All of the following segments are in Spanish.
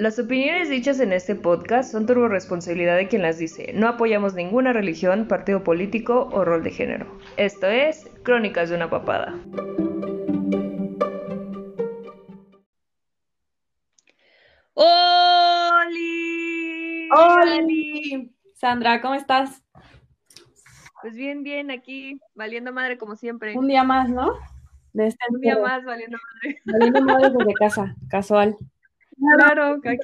Las opiniones dichas en este podcast son turbo responsabilidad de quien las dice. No apoyamos ninguna religión, partido político o rol de género. Esto es Crónicas de una papada. ¡Holi! ¡Holi! Sandra, ¿cómo estás? Pues bien, bien, aquí, valiendo madre como siempre. Un día más, ¿no? De este Un día más, valiendo madre. Valiendo madre desde casa, casual. Claro, aquí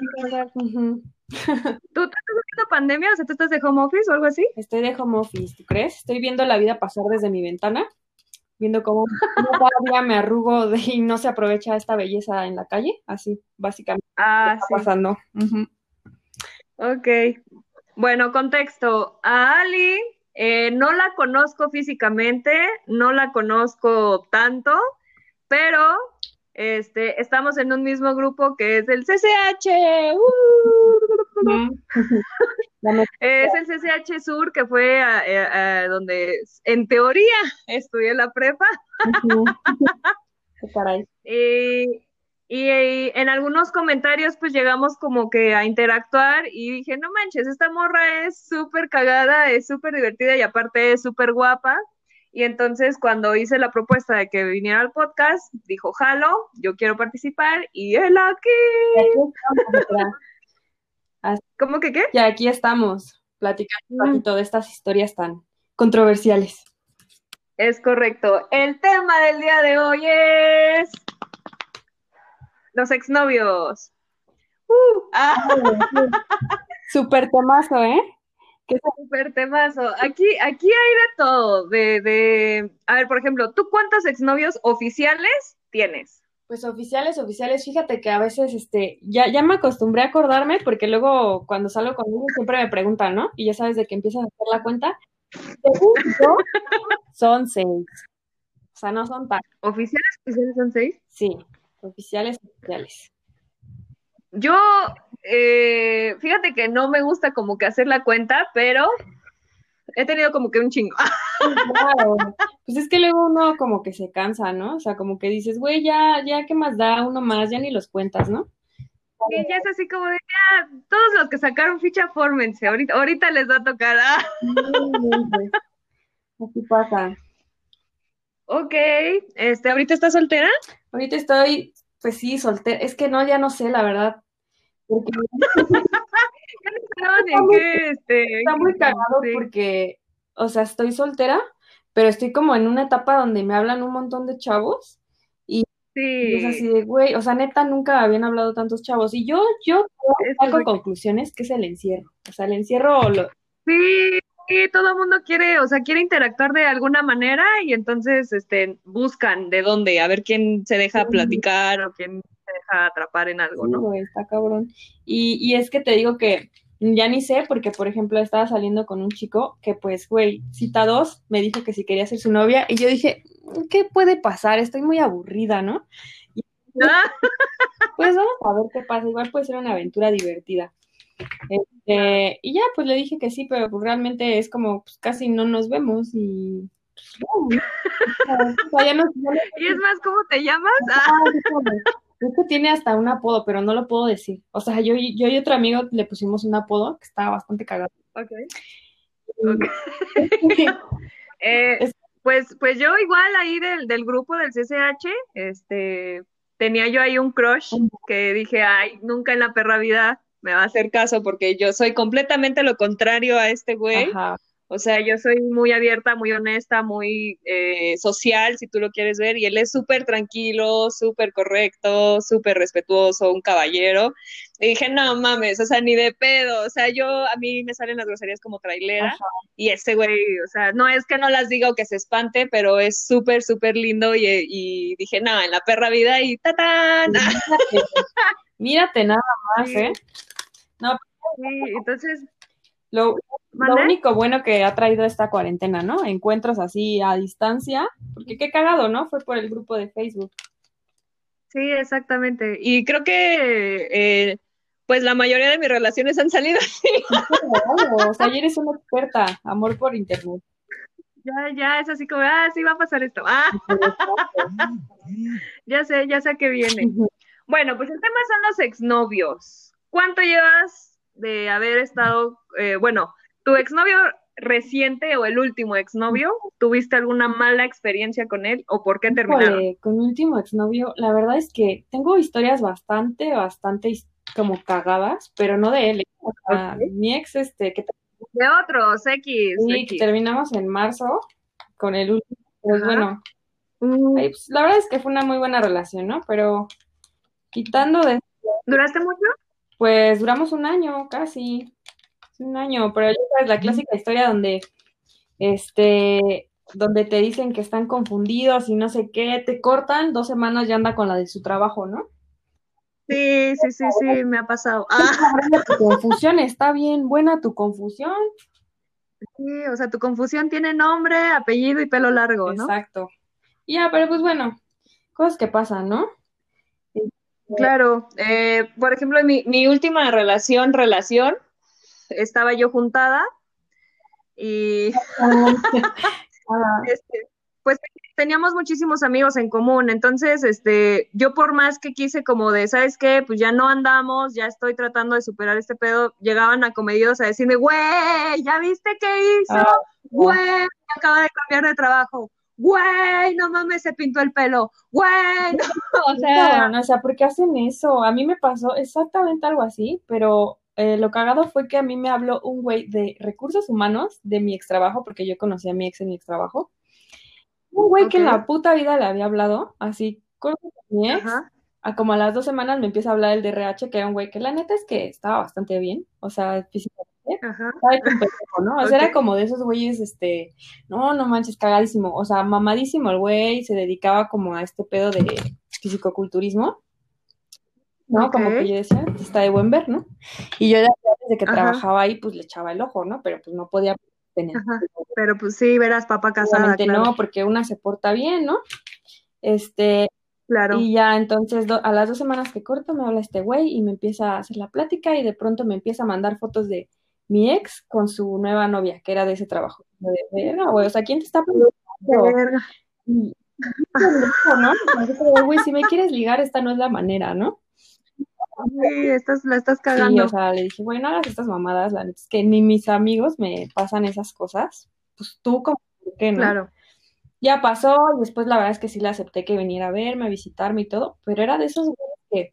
¿Tú, estás viendo pandemia? O sea, ¿tú estás de home office o algo así? Estoy de home office, ¿tú crees? Estoy viendo la vida pasar desde mi ventana, viendo cómo, cada día me arrugo de, y no se aprovecha esta belleza en la calle, así, básicamente. Ah, está pasando. Ok. Bueno, contexto. A Ali eh, no la conozco físicamente, no la conozco tanto, pero este, estamos en un mismo grupo que es el CCH. Uh. es el CCH Sur, que fue a, donde en teoría estudié la prepa. Y, en algunos comentarios pues llegamos como que a interactuar y dije, no manches, esta morra es súper cagada, es súper divertida y aparte es súper guapa. Y entonces cuando hice la propuesta de que viniera al podcast, dijo, jalo, yo quiero participar y él aquí. ¿Cómo que qué? Y aquí estamos, platicando un poquito de estas historias tan controversiales. Es correcto. El tema del día de hoy es los exnovios. Uh, ah. Super temazo, ¿eh? Qué súper temazo. Aquí, aquí hay de todo. De, de, a ver, por ejemplo, ¿tú cuántos exnovios oficiales tienes? Pues oficiales, oficiales, fíjate que a veces, este, ya, ya me acostumbré a acordarme porque luego cuando salgo con ellos siempre me preguntan, ¿no? Y ya sabes de que empiezas a hacer la cuenta. son seis. O sea, no son tan. ¿Oficiales, oficiales son seis? Sí, oficiales, oficiales. Yo, eh, fíjate que no me gusta como que hacer la cuenta, pero he tenido como que un chingo. Pues es que luego uno como que se cansa, ¿no? O sea, como que dices, güey, ya, ya, ¿qué más da uno más? Ya ni los cuentas, ¿no? Y ya es así como de, ya, todos los que sacaron ficha, fórmense, ahorita, ahorita les va a tocar. ¿ah? Así pasa. Ok, este, ¿ahorita estás soltera? Ahorita estoy, pues sí, soltera. Es que no, ya no sé, la verdad. Este, está, muy, cagado porque, o sea, estoy soltera, pero estoy como en una etapa donde me hablan un montón de chavos y, es así de, güey, o sea, neta, nunca habían hablado tantos chavos. Y yo, yo saco conclusiones que es el encierro. O sea, el encierro lo... Sí, sí, todo el mundo quiere, o sea, quiere interactuar de alguna manera y entonces este, buscan de dónde, a ver quién se deja platicar o quién deja atrapar en algo, ¿no? está cabrón. Y, y es que te digo que ya ni sé, porque por ejemplo estaba saliendo con un chico que pues, güey, cita dos, me dijo que si quería ser su novia, y yo dije, ¿qué puede pasar? Estoy muy aburrida, ¿no? pues vamos a ver qué pasa, igual puede ser una aventura divertida. Este, y ya, pues le dije que sí, pero pues realmente es como, pues casi no nos vemos y... Pues, ¿Y es más, cómo te llamas? Ah, que tiene hasta un apodo, pero no lo puedo decir. O sea, yo, yo y otro amigo le pusimos un apodo que estaba bastante cagado. Ok. Eh, pues, pues yo igual ahí del, del grupo del CCH, este, tenía yo ahí un crush que dije, ay, nunca en la perra vida me va a hacer caso porque yo soy completamente lo contrario a este güey. Ajá. O sea, yo soy muy abierta, muy honesta, muy eh, social, si tú lo quieres ver, y él es súper tranquilo, súper correcto, súper respetuoso, un caballero. Y dije, no mames, o sea, ni de pedo. O sea, yo, a mí me salen las groserías como trailera, y ese güey, o sea, no es que no las diga o que se espante, pero es súper, súper lindo, y, dije, no, en la perra vida, y tatán. Mírate, mírate nada más, ¿eh? No, sí, entonces lo, único bueno que ha traído esta cuarentena, ¿no? Encuentros así a distancia, porque qué cagado, ¿no? Fue por el grupo de Facebook. Sí, exactamente. Y creo que eh, pues la mayoría de mis relaciones han salido así. o sea, ayer eres una experta, amor por internet. Ya, ya, es así como, ah, sí va a pasar esto. Ah. ya sé, ya sé que viene. Bueno, pues el tema son los exnovios. ¿Cuánto llevas de haber estado, eh, bueno, tu exnovio reciente o el último exnovio, ¿tuviste alguna mala experiencia con él o por qué terminaron? con mi último exnovio, la verdad es que tengo historias bastante, bastante como cagadas, pero no de él. ¿eh? Mi ex, este, que de otros, X. Sí, terminamos en marzo con el último. Pues bueno, mm. pues, la verdad es que fue una muy buena relación, ¿no? Pero quitando de... ¿Duraste mucho? Pues duramos un año, casi. Un año, pero ya sabes, la clásica historia donde, este, donde te dicen que están confundidos y no sé qué, te cortan, dos semanas ya anda con la de su trabajo, ¿no? Sí, sí, sí, sí, me ha pasado. Ah. Tu confusión está bien, buena tu confusión. Sí, o sea, tu confusión tiene nombre, apellido y pelo largo, ¿no? Exacto. Ya, pero pues bueno, cosas que pasan, ¿no? Claro, eh, por ejemplo, mi, mi última relación, relación, estaba yo juntada y este, pues teníamos muchísimos amigos en común, entonces, este, yo por más que quise como de, ¿sabes qué? Pues ya no andamos, ya estoy tratando de superar este pedo, llegaban a comedidos a decirme, güey, ¿ya viste qué hizo? Ah, güey, acaba de cambiar de trabajo. Güey, no mames, se pintó el pelo. Güey, o sea, no, o sea, ¿por qué hacen eso? A mí me pasó exactamente algo así, pero eh, lo cagado fue que a mí me habló un güey de recursos humanos de mi ex trabajo, porque yo conocí a mi ex en mi ex trabajo. Un güey que en la puta vida le había hablado, así, con mi ex, a como a las dos semanas me empieza a hablar el de RH, que era un güey que la neta es que estaba bastante bien, o sea, físicamente, Ajá. ¿no? O sea, era como de esos güeyes, este, no, no manches, cagadísimo, o sea, mamadísimo el güey, se dedicaba como a este pedo de fisicoculturismo, ¿no? Como que yo decía, está de buen ver, ¿no? Y yo ya desde que trabajaba ahí, pues le echaba el ojo, ¿no? Pero pues no podía pero pues sí, verás papá casada. Claro. no, porque una se porta bien, ¿no? Este, Claro. Y ya entonces a las dos semanas que corto me habla este güey y me empieza a hacer la plática y de pronto me empieza a mandar fotos de mi ex con su nueva novia, que era de ese trabajo. De verga, güey, o sea, ¿quién te está preguntando? ¿no? Güey, si me quieres ligar, esta no es la manera, ¿no? Sí, estás, la estás cagando. o sea, le dije, bueno, no hagas estas mamadas, la neta es que ni mis amigos me pasan esas cosas. Pues tú, como que no. Claro. Ya pasó, y después la verdad es que sí le acepté que viniera a verme, a visitarme y todo, pero era de esos que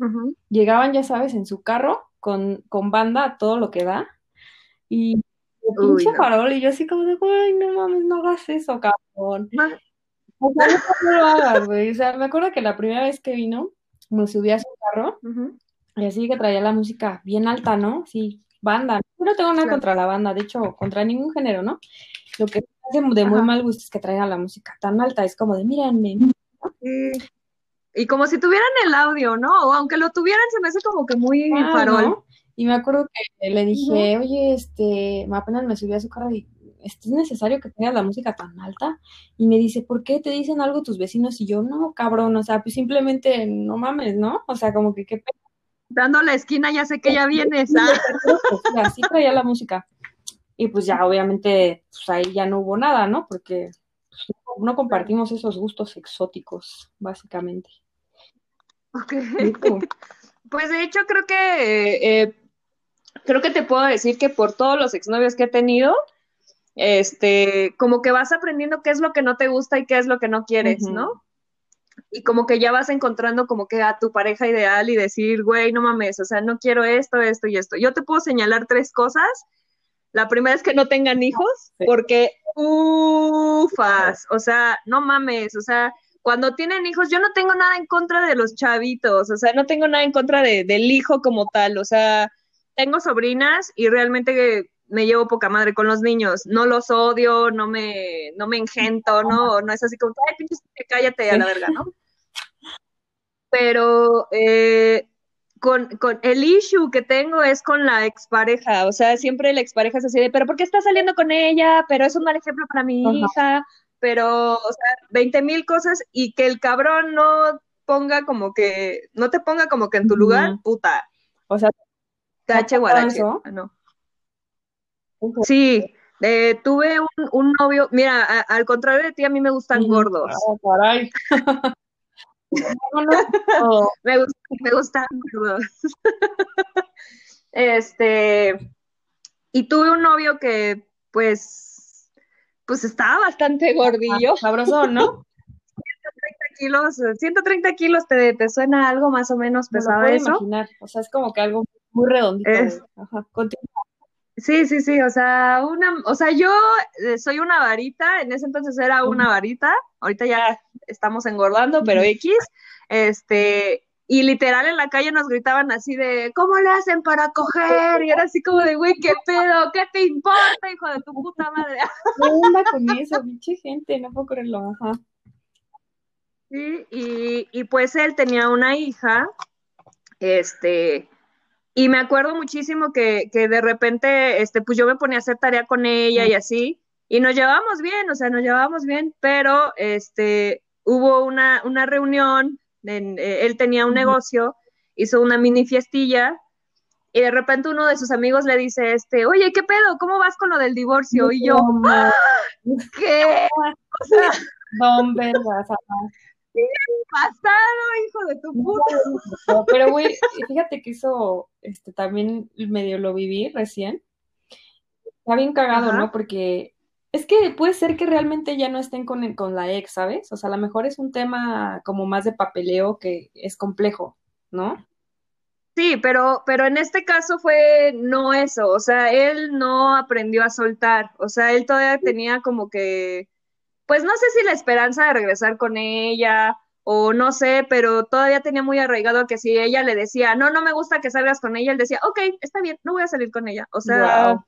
llegaban, ya sabes, en su carro con, con banda a todo lo que da. Y pinche farol, y yo así como de, güey, no mames, no hagas eso, cabrón. O sea, no, lo hagas, güey. O sea, me acuerdo que la primera vez que vino, me subí a su carro y así que traía la música bien alta, ¿no? Sí, banda. Yo no tengo nada contra la banda, de hecho, contra ningún género, ¿no? Lo que hace de muy mal gusto es que traigan la música tan alta, es como de, mírenme. Y como si tuvieran el audio, ¿no? O aunque lo tuvieran, se me hace como que muy farol. Y me acuerdo que le dije, oye, este, apenas me subí a su carro y ¿es necesario que tengas la música tan alta? Y me dice, ¿por qué te dicen algo tus vecinos? Y yo, no, cabrón, o sea, pues simplemente no mames, ¿no? O sea, como que qué pena dando la esquina, ya sé que ya vienes. así traía la música. Y pues ya, obviamente, pues ahí ya no hubo nada, ¿no? Porque pues, no compartimos esos gustos exóticos, básicamente. Ok. Pues de hecho, creo que eh, creo que te puedo decir que por todos los exnovios que he tenido, este, como que vas aprendiendo qué es lo que no te gusta y qué es lo que no quieres, ¿no? y como que ya vas encontrando como que a tu pareja ideal y decir, güey, no mames, o sea, no quiero esto, esto y esto. Yo te puedo señalar tres cosas. La primera es que no tengan hijos, porque ufas, o sea, no mames, o sea, cuando tienen hijos, yo no tengo nada en contra de los chavitos, o sea, no tengo nada en contra de, del hijo como tal, o sea, tengo sobrinas y realmente me llevo poca madre con los niños, no los odio, no me, no me engento, no, no es así como, ay, pinche, cállate a la verga, ¿no? Pero eh, con, con, el issue que tengo es con la expareja, o sea, siempre la expareja es así de, pero ¿por qué estás saliendo con ella? Pero es un mal ejemplo para mi hija, pero, o sea, 20 mil cosas y que el cabrón no ponga como que, no te ponga como que en tu lugar, puta. O sea, cache guarache. Ah, no. Sí, eh, tuve un, novio, mira, al contrario de ti, a mí me gustan gordos. Ah, me, gustan, gordos. Este, y tuve un novio que, pues, pues estaba bastante gordillo. Sabroso, ¿no? 130 kilos, 130 kilos, ¿te, te suena algo más o menos pesado lo puedo eso? imaginar, o sea, es como que algo muy redondito. Ajá, continúa. Sí, sí, sí, o sea, una, o sea, yo eh, soy una varita, en ese entonces era una varita, ahorita ya estamos engordando, pero X, este, y literal en la calle nos gritaban así de, ¿cómo le hacen para coger? Y era así como de, güey, ¿qué pedo? ¿Qué te importa, hijo de tu puta madre? ¿Qué onda con eso, pinche gente? No puedo creerlo, ajá. Sí, y, y pues él tenía una hija, este, y me acuerdo muchísimo que, que, de repente, este, pues yo me ponía a hacer tarea con ella y así, y nos llevábamos bien, o sea, nos llevábamos bien, pero este, hubo una, una reunión, en, eh, él tenía un negocio, hizo una mini fiestilla, y de repente uno de sus amigos le dice, este, oye, ¿qué pedo? ¿Cómo vas con lo del divorcio? Y yo, ¡Ah! ¿qué? O sea, Bombergas, ¿Qué pasado, hijo de tu puta? Pero, güey, fíjate que eso este, también medio lo viví recién. Está bien cagado, Ajá. ¿no? Porque es que puede ser que realmente ya no estén con, con la ex, ¿sabes? O sea, a lo mejor es un tema como más de papeleo que es complejo, ¿no? Sí, pero, pero en este caso fue no eso, o sea, él no aprendió a soltar, o sea, él todavía tenía como que pues no sé si la esperanza de regresar con ella o no sé, pero todavía tenía muy arraigado que si ella le decía, no, no me gusta que salgas con ella, él decía, ok, está bien, no voy a salir con ella. O sea, wow.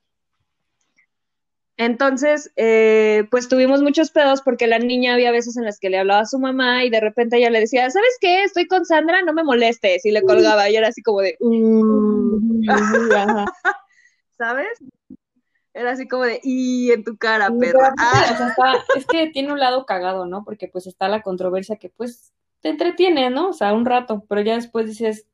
entonces, eh, pues tuvimos muchos pedos porque la niña había veces en las que le hablaba a su mamá y de repente ella le decía, ¿sabes qué? Estoy con Sandra, no me molestes. Y le colgaba y era así como de, mm. ¿sabes? Era así como de, y en tu cara, perra. Ah. O sea, está, es que tiene un lado cagado, ¿no? Porque pues está la controversia que pues te entretiene, ¿no? O sea, un rato, pero ya después dices,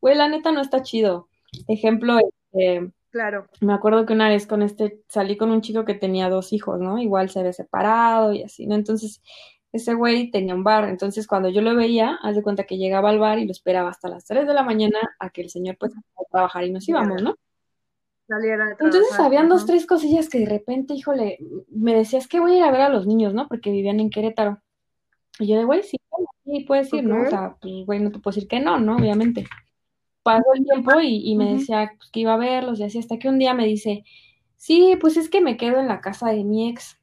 güey, la neta no está chido. Ejemplo, eh, claro. Me acuerdo que una vez con este, salí con un chico que tenía dos hijos, ¿no? Igual se había separado y así, ¿no? Entonces, ese güey tenía un bar, entonces cuando yo lo veía, haz de cuenta que llegaba al bar y lo esperaba hasta las 3 de la mañana a que el señor pues a trabajar y nos íbamos, ¿no? Entonces habían dos, tres cosillas que de repente, híjole, me decías que voy a ir a ver a los niños, ¿no? Porque vivían en Querétaro. Y yo de, güey, sí, sí, puedes ir, ¿no? O sea, pues, güey, no te puedo decir que no, ¿no? Obviamente. Pasó el tiempo y, y me decía pues, que iba a verlos y así, hasta que un día me dice, sí, pues es que me quedo en la casa de mi ex.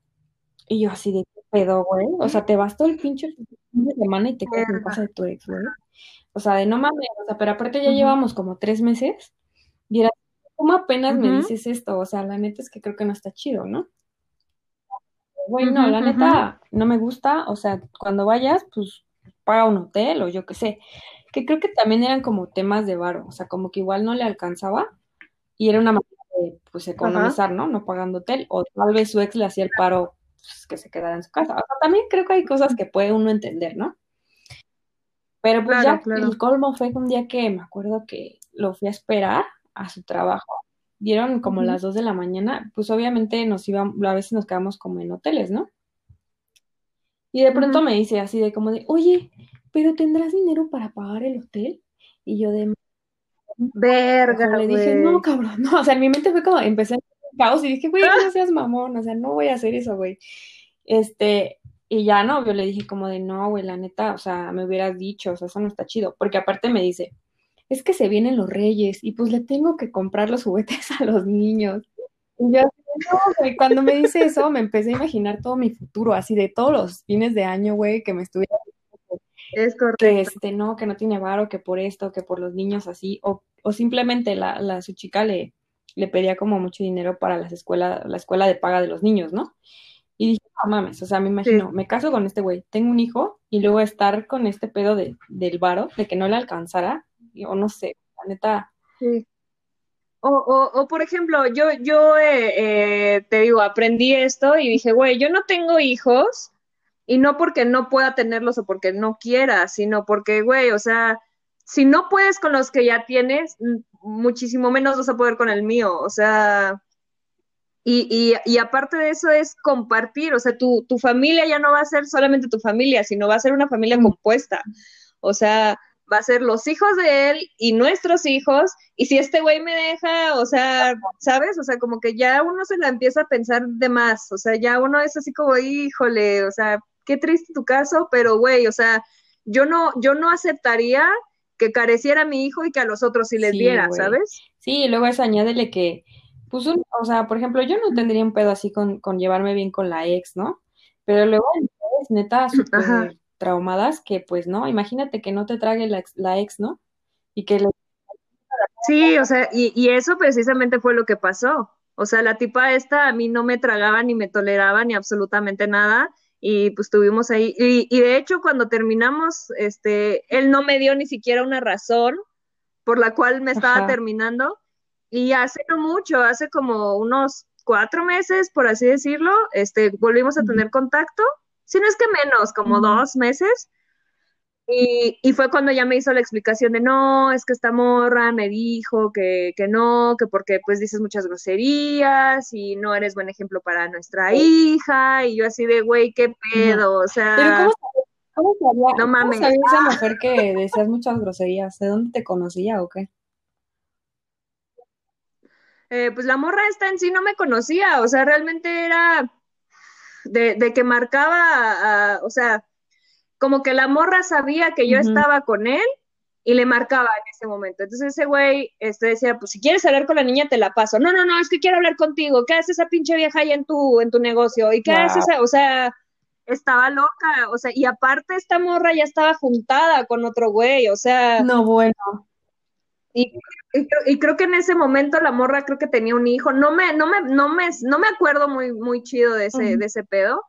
Y yo así de, ¿qué pedo, güey? O sea, te vas todo el pinche fin de semana y te quedas en casa de tu ex, güey. O sea, de no mames, o sea, pero aparte ya llevamos como tres meses y era ¿cómo apenas uh -huh. me dices esto? O sea, la neta es que creo que no está chido, ¿no? Güey, no, uh -huh, la neta no me gusta, o sea, cuando vayas, pues paga un hotel o yo qué sé, que creo que también eran como temas de varo, o sea, como que igual no le alcanzaba y era una manera de, pues, economizar, ¿no? No pagando hotel, o tal vez su ex le hacía el paro, pues, que se quedara en su casa. O sea, también creo que hay cosas que puede uno entender, ¿no? Pero pues claro, ya claro. el colmo fue un día que me acuerdo que lo fui a esperar a su trabajo. Dieron como uh -huh. las dos de la mañana, pues obviamente nos íbamos, a veces nos quedamos como en hoteles, ¿no? Y de pronto uh -huh. me dice así de como de, oye, pero ¿tendrás dinero para pagar el hotel? Y yo de... Verga, Le dije, no, cabrón, no, o sea, en mi mente fue como, empecé en caos y dije, güey, no seas mamón, o sea, no voy a hacer eso, güey. Este, y ya no, yo le dije como de, no, güey, la neta, o sea, me hubieras dicho, o sea, eso no está chido, porque aparte me dice, es que se vienen los reyes y pues le tengo que comprar los juguetes a los niños. Y yo, no, cuando me dice eso, me empecé a imaginar todo mi futuro, así de todos los fines de año, güey, que me estuviera... Es correcto. Que este, no, que no tiene varo, que por esto, que por los niños así, o, o simplemente la, la, su chica le, le pedía como mucho dinero para las escuelas, la escuela de paga de los niños, ¿no? Y dije, no mames, o sea, me imagino, sí. me caso con este güey, tengo un hijo, y luego estar con este pedo de, del varo, de que no le alcanzara, o no sé, la neta. Sí. O, o, o, por ejemplo, yo, yo eh, eh, te digo, aprendí esto y dije, güey, yo no tengo hijos y no porque no pueda tenerlos o porque no quiera, sino porque, güey, o sea, si no puedes con los que ya tienes, muchísimo menos vas a poder con el mío, o sea, y, y, y aparte de eso es compartir, o sea, tu, tu familia ya no va a ser solamente tu familia, sino va a ser una familia mm. compuesta, o sea, va a ser los hijos de él y nuestros hijos, y si este güey me deja, o sea, ¿sabes? O sea, como que ya uno se la empieza a pensar de más, o sea, ya uno es así como, híjole, o sea, qué triste tu caso, pero güey, o sea, yo no, yo no aceptaría que careciera a mi hijo y que a los otros sí les diera, ¿sabes? Sí, y luego es añádele que, pues, o sea, por ejemplo, yo no tendría un pedo así con, con llevarme bien con la ex, ¿no? Pero luego neta súper traumadas que, pues, no, imagínate que no te trague la, la ex, ¿no? Y que le... Sí, o sea, y, y eso precisamente fue lo que pasó. O sea, la tipa esta a mí no me tragaba ni me toleraba ni absolutamente nada y pues estuvimos ahí. Y, y, de hecho, cuando terminamos, este, él no me dio ni siquiera una razón por la cual me estaba terminando. Y hace no mucho, hace como unos cuatro meses, por así decirlo, este, volvimos a tener contacto, si no es que menos, como dos meses. Y, fue cuando ya me hizo la explicación de no, es que esta morra me dijo que, que no, que porque pues dices muchas groserías y no eres buen ejemplo para nuestra hija. Y yo así de, güey, qué pedo, o sea. Pero ¿cómo, sabía, no mames. ¿cómo sabía esa mujer que decías muchas groserías? ¿De dónde te conocía o qué? Eh, pues la morra esta en sí no me conocía, o sea, realmente era de, de que marcaba, o sea, como que la morra sabía que yo estaba con él y le marcaba en ese momento. Entonces ese güey este, decía, pues si quieres hablar con la niña, te la paso. No, no, no, es que quiero hablar contigo. ¿Qué hace esa pinche vieja ahí en tu, en tu negocio? ¿Y qué hace esa? O sea, estaba loca. O sea, y aparte esta morra ya estaba juntada con otro güey. O sea. No, bueno. Y, y, creo que en ese momento la morra creo que tenía un hijo. No me, no me, no me, no me acuerdo muy, muy chido de ese, de ese pedo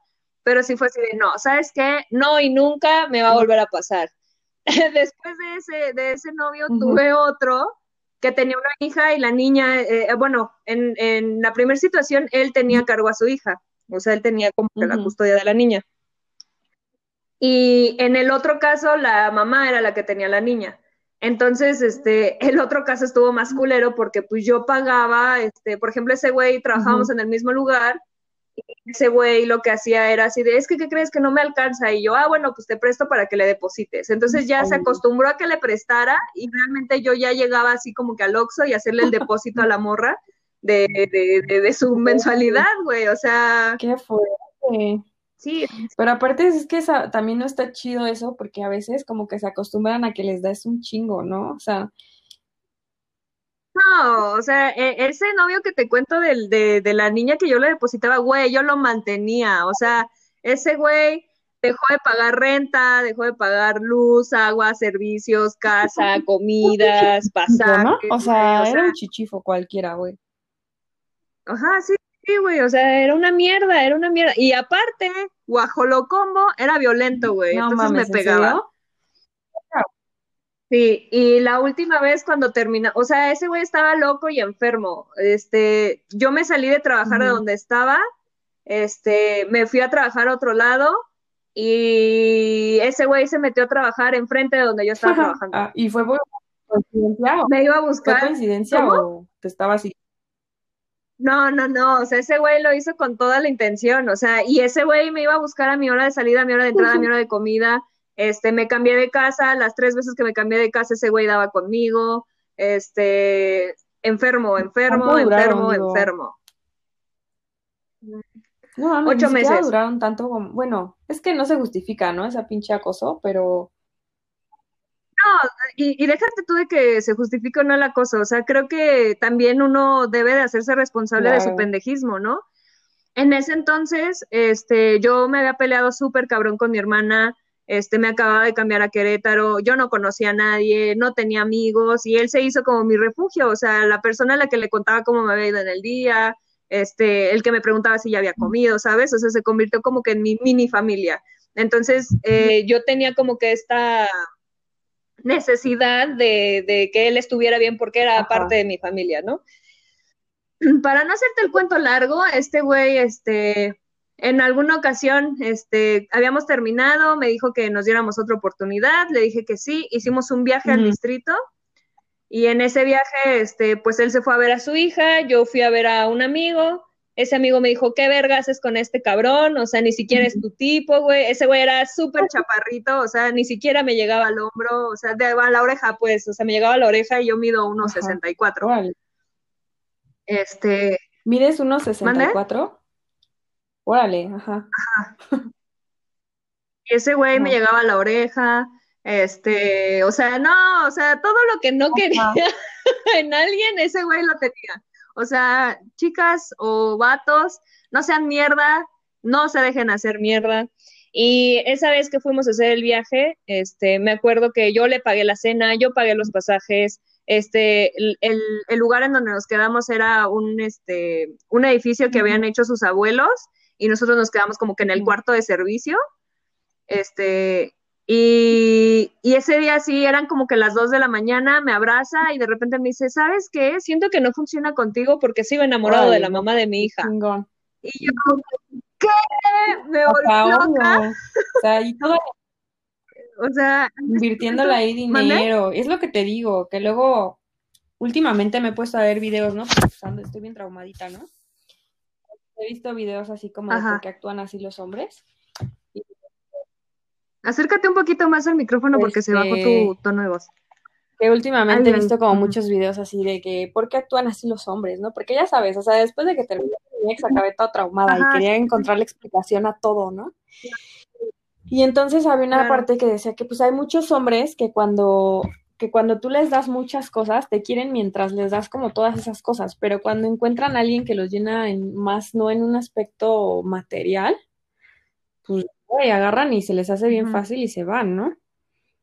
pero sí fue así de, no, ¿sabes qué? No y nunca me va a volver a pasar. Después de ese, de ese novio tuve otro que tenía una hija y la niña, eh, bueno, en, en la primera situación él tenía cargo a su hija, o sea, él tenía como que la custodia de la niña. Y en el otro caso, la mamá era la que tenía la niña. Entonces, este, el otro caso estuvo más culero porque pues yo pagaba, este, por ejemplo, ese güey trabajábamos en el mismo lugar ese güey lo que hacía era así de, es que, ¿qué crees que no me alcanza? Y yo, ah, bueno, pues te presto para que le deposites. Entonces ya se acostumbró a que le prestara y realmente yo ya llegaba así como que al Oxxo y hacerle el depósito a la morra de, de, de, su mensualidad, güey, o sea... Qué fuerte. Sí. Pero aparte es que también no está chido eso porque a veces como que se acostumbran a que les das un chingo, ¿no? O sea, no, o sea, e, ese novio que te cuento del, de, de la niña que yo le depositaba, güey, yo lo mantenía, o sea, ese güey dejó de pagar renta, dejó de pagar luz, agua, servicios, casa, comidas, pasajes. O sea, era un chichifo cualquiera, güey. Ajá, sí, sí, güey, o sea, era una mierda, era una mierda. Y aparte, Guajolocombo era violento, güey, entonces me pegaba. Sí, y la última vez cuando termina, o sea, ese güey estaba loco y enfermo. Este, yo me salí de trabajar de donde estaba, este, me fui a trabajar a otro lado y ese güey se metió a trabajar enfrente de donde yo estaba trabajando. Ah, ¿Y fue por coincidencia? Me iba a buscar. ¿Fue coincidencia o te estaba así? No, no, no, o sea, ese güey lo hizo con toda la intención, o sea, y ese güey me iba a buscar a mi hora de salida, a mi hora de entrada, a mi hora de comida, este, me cambié de casa, las tres veces que me cambié de casa ese güey daba conmigo, este, enfermo, enfermo, enfermo, enfermo. No, no, Ocho meses. duraron tanto como, bueno, es que no se justifica, ¿no? Esa pinche acoso, pero... No, y, y déjate tú de que se justifique o no el acoso, o sea, creo que también uno debe de hacerse responsable de su pendejismo, ¿no? En ese entonces, este, yo me había peleado súper cabrón con mi hermana, este, me acababa de cambiar a Querétaro, yo no conocía a nadie, no tenía amigos, y él se hizo como mi refugio, o sea, la persona a la que le contaba cómo me había ido en el día, este, el que me preguntaba si ya había comido, ¿sabes? O sea, se convirtió como que en mi mini familia. Entonces, eh, yo tenía como que esta necesidad de, de, que él estuviera bien porque era parte de mi familia, ¿no? Para no hacerte el cuento largo, este güey, este, en alguna ocasión, este, habíamos terminado, me dijo que nos diéramos otra oportunidad, le dije que sí, hicimos un viaje al distrito y en ese viaje, este, pues él se fue a ver a su hija, yo fui a ver a un amigo ese amigo me dijo, ¿qué vergas haces con este cabrón? O sea, ni siquiera es tu tipo, güey. Ese güey era súper chaparrito, o sea, ni siquiera me llegaba al hombro, o sea, de a la oreja, pues, o sea, me llegaba a la oreja y yo mido 1,64. Este. ¿Mides 1,64? Órale, ajá. Ajá. Ese güey me llegaba a la oreja, este, o sea, no, o sea, todo lo que no quería en alguien, ese güey lo tenía. O sea, chicas o vatos, no sean mierda, no se dejen hacer mierda. Y esa vez que fuimos a hacer el viaje, este, me acuerdo que yo le pagué la cena, yo pagué los pasajes, este, el, el, lugar en donde nos quedamos era un, este, un edificio que habían hecho sus abuelos y nosotros nos quedamos como que en el cuarto de servicio. Este, y, ese día sí, eran como que las dos de la mañana, me abraza y de repente me dice, ¿sabes qué? Siento que no funciona contigo porque sigo enamorado de la mamá de mi hija. Y yo, ¿qué? Me volvió loca. O sea, y todo... O sea, invirtiéndole ahí dinero. Es lo que te digo, que luego últimamente me he puesto a ver videos, ¿no? estoy bien traumadita, ¿no? He visto videos así como de por qué actúan así los hombres. Acércate un poquito más al micrófono porque se bajó tu este, tono de voz. Que últimamente he visto como muchos videos así de que, ¿por qué actúan así los hombres, no? Porque ya sabes, o sea, después de que terminé mi ex acabé toda traumada y quería encontrar la explicación a todo, ¿no? Y entonces había una parte que decía que pues hay muchos hombres que cuando que cuando tú les das muchas cosas, te quieren mientras les das como todas esas cosas, pero cuando encuentran a alguien que los llena en más, no en un aspecto material, pues y agarran y se les hace bien fácil y se van, ¿no?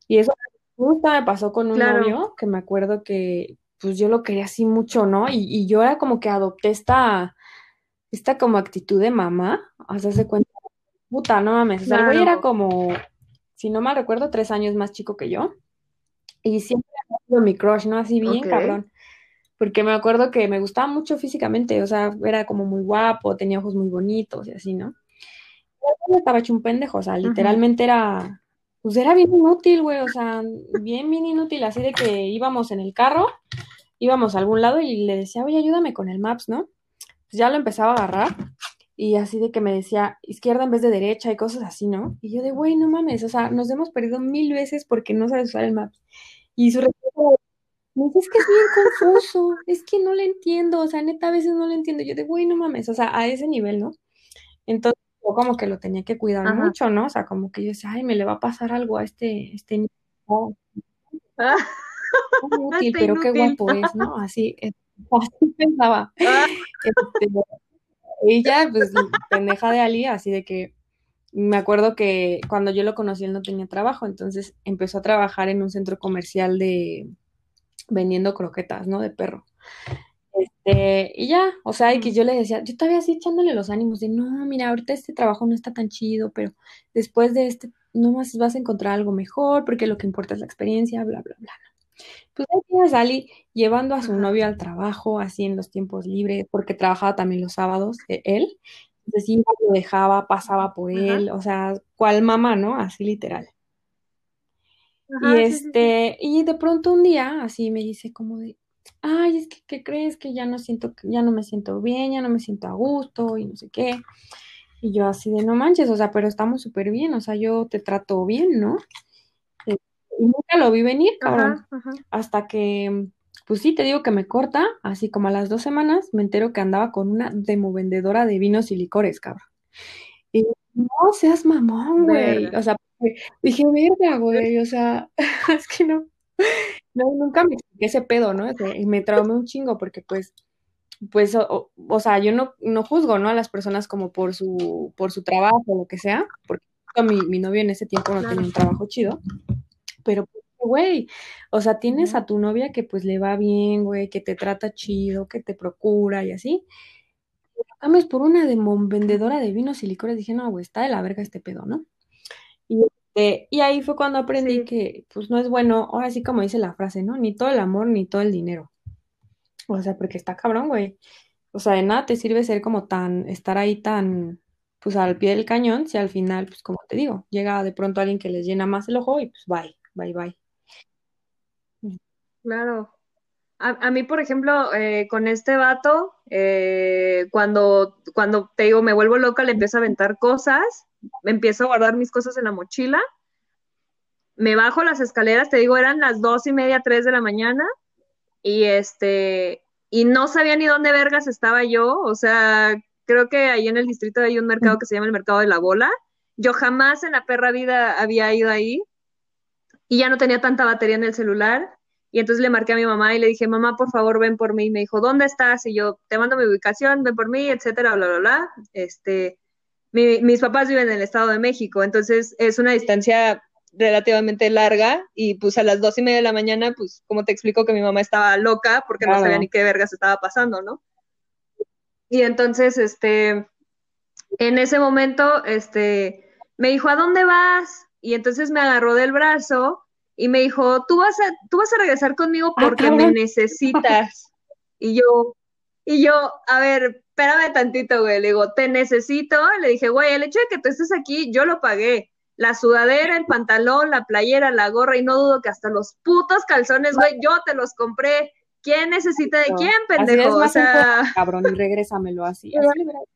Y eso justo me pasó con un novio que me acuerdo que pues yo lo quería así mucho, ¿no? Y, yo era como que adopté esta, esta como actitud de mamá, o sea, se cuenta, puta, no mames, o sea, el güey era como, si no mal recuerdo, tres años más chico que yo, y siempre ha sido mi crush, ¿no? Así bien cabrón, porque me acuerdo que me gustaba mucho físicamente, o sea, era como muy guapo, tenía ojos muy bonitos y así, ¿no? Estaba hecho un pendejo, o sea, literalmente era, pues era bien inútil, güey, o sea, bien, bien inútil, así de que íbamos en el carro, íbamos a algún lado y le decía, oye, ayúdame con el Maps, ¿no? Pues ya lo empezaba a agarrar y así de que me decía izquierda en vez de derecha y cosas así, ¿no? Y yo de, güey, no mames, o sea, nos hemos perdido mil veces porque no sabes usar el Maps. Y su respuesta me dice, es que es bien confuso, es que no le entiendo, o sea, neta, a veces no le entiendo. Yo de, güey, no mames, o sea, a ese nivel, ¿no? Entonces, como que lo tenía que cuidar mucho, ¿no? O sea, como que yo decía, ay, me le va a pasar algo a este, este niño. Ah. pero qué guapo es, ¿no? Así, así pensaba. Ah. Este, ella, pues, pendeja de Ali, así de que me acuerdo que cuando yo lo conocí él no tenía trabajo, entonces empezó a trabajar en un centro comercial de vendiendo croquetas, ¿no? De perro. Este, y ya, o sea, y que yo le decía, yo todavía así echándole los ánimos de, no, mira, ahorita este trabajo no está tan chido, pero después de este, no más vas a encontrar algo mejor, porque lo que importa es la experiencia, bla, bla, bla. Pues ahí salí llevando a su novio al trabajo, así en los tiempos libres, porque trabajaba también los sábados, e, él. Entonces, sí, lo dejaba, pasaba por él, o sea, cual mamá, ¿no? Así literal. y este, y de pronto un día, así me dice como de, ay, es que, ¿qué crees? Que ya no siento, ya no me siento bien, ya no me siento a gusto y no sé qué. Y yo así de, no manches, o sea, pero estamos súper bien, o sea, yo te trato bien, ¿no? Eh, y nunca lo vi venir, cabrón. Hasta que, pues sí, te digo que me corta, así como a las dos semanas, me entero que andaba con una demovendedora de vinos y licores, cabrón. Y no seas mamón, güey. O sea, dije, verga, güey, o sea, es que no, no, nunca me expliqué ese pedo, ¿no? Y me traumé un chingo porque pues, pues, o, sea, yo no, no juzgo, ¿no? A las personas como por su, por su trabajo o lo que sea, porque mi, mi novio en ese tiempo no tenía un trabajo chido, pero pues, güey, o sea, tienes a tu novia que pues le va bien, güey, que te trata chido, que te procura y así. Vamos por una de vendedora de vinos y licores, dije, no, güey, está de la verga este pedo, ¿no? Y este, y ahí fue cuando aprendí que, pues, no es bueno, ahora sí como dice la frase, ¿no? Ni todo el amor, ni todo el dinero. O sea, porque está cabrón, güey. O sea, de nada te sirve ser como tan, estar ahí tan, pues, al pie del cañón, si al final, pues, como te digo, llega de pronto alguien que les llena más el ojo y pues, bye, bye, bye. Claro. A, mí, por ejemplo, eh, con este vato, eh, cuando, cuando te digo, me vuelvo loca, le empiezo a aventar cosas, empiezo a guardar mis cosas en la mochila, me bajo las escaleras, te digo, eran las dos y media, tres de la mañana, y este, y no sabía ni dónde vergas estaba yo, o sea, creo que ahí en el distrito hay un mercado que se llama el Mercado de la Bola, yo jamás en la perra vida había ido ahí, y ya no tenía tanta batería en el celular, y entonces le marqué a mi mamá y le dije, mamá, por favor, ven por mí. Y me dijo, ¿dónde estás? Y yo, te mando mi ubicación, ven por mí, etcétera, bla, bla, bla. Este, mis papás viven en el Estado de México, entonces es una distancia relativamente larga y pues a las dos y media de la mañana, pues como te explico que mi mamá estaba loca porque no sabía ni qué vergas estaba pasando, ¿no? Y entonces, este, en ese momento, este, me dijo, ¿a dónde vas? Y entonces me agarró del brazo y me dijo, tú vas a, tú vas a regresar conmigo ah, porque me necesitas. Y yo, y yo, a ver, espérame tantito, güey. Le digo, te necesito. Le dije, güey, el hecho de que tú estés aquí, yo lo pagué. La sudadera, el pantalón, la playera, la gorra, y no dudo que hasta los putos calzones, güey, yo te los compré. ¿Quién necesita de quién, pendejo? o sea... cabrón, y regrésamelo así.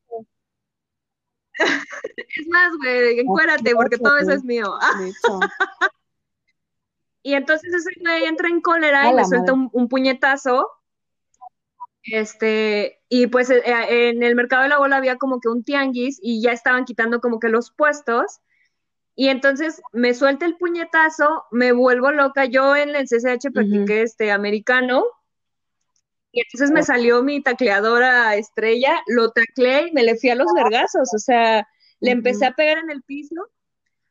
es más, güey, encuérate, porque todo eso es mío. Y entonces ese güey entra en cólera y me suelta un, puñetazo. Este, y pues eh, eh, en el mercado de la bola había como que un tianguis y ya estaban quitando como que los puestos. Y entonces me suelta el puñetazo, me vuelvo loca. Yo en el CCH practiqué este americano. Y entonces me salió mi tacleadora estrella, lo tacleé y me le fui a los vergazos. O sea, le empecé a pegar en el piso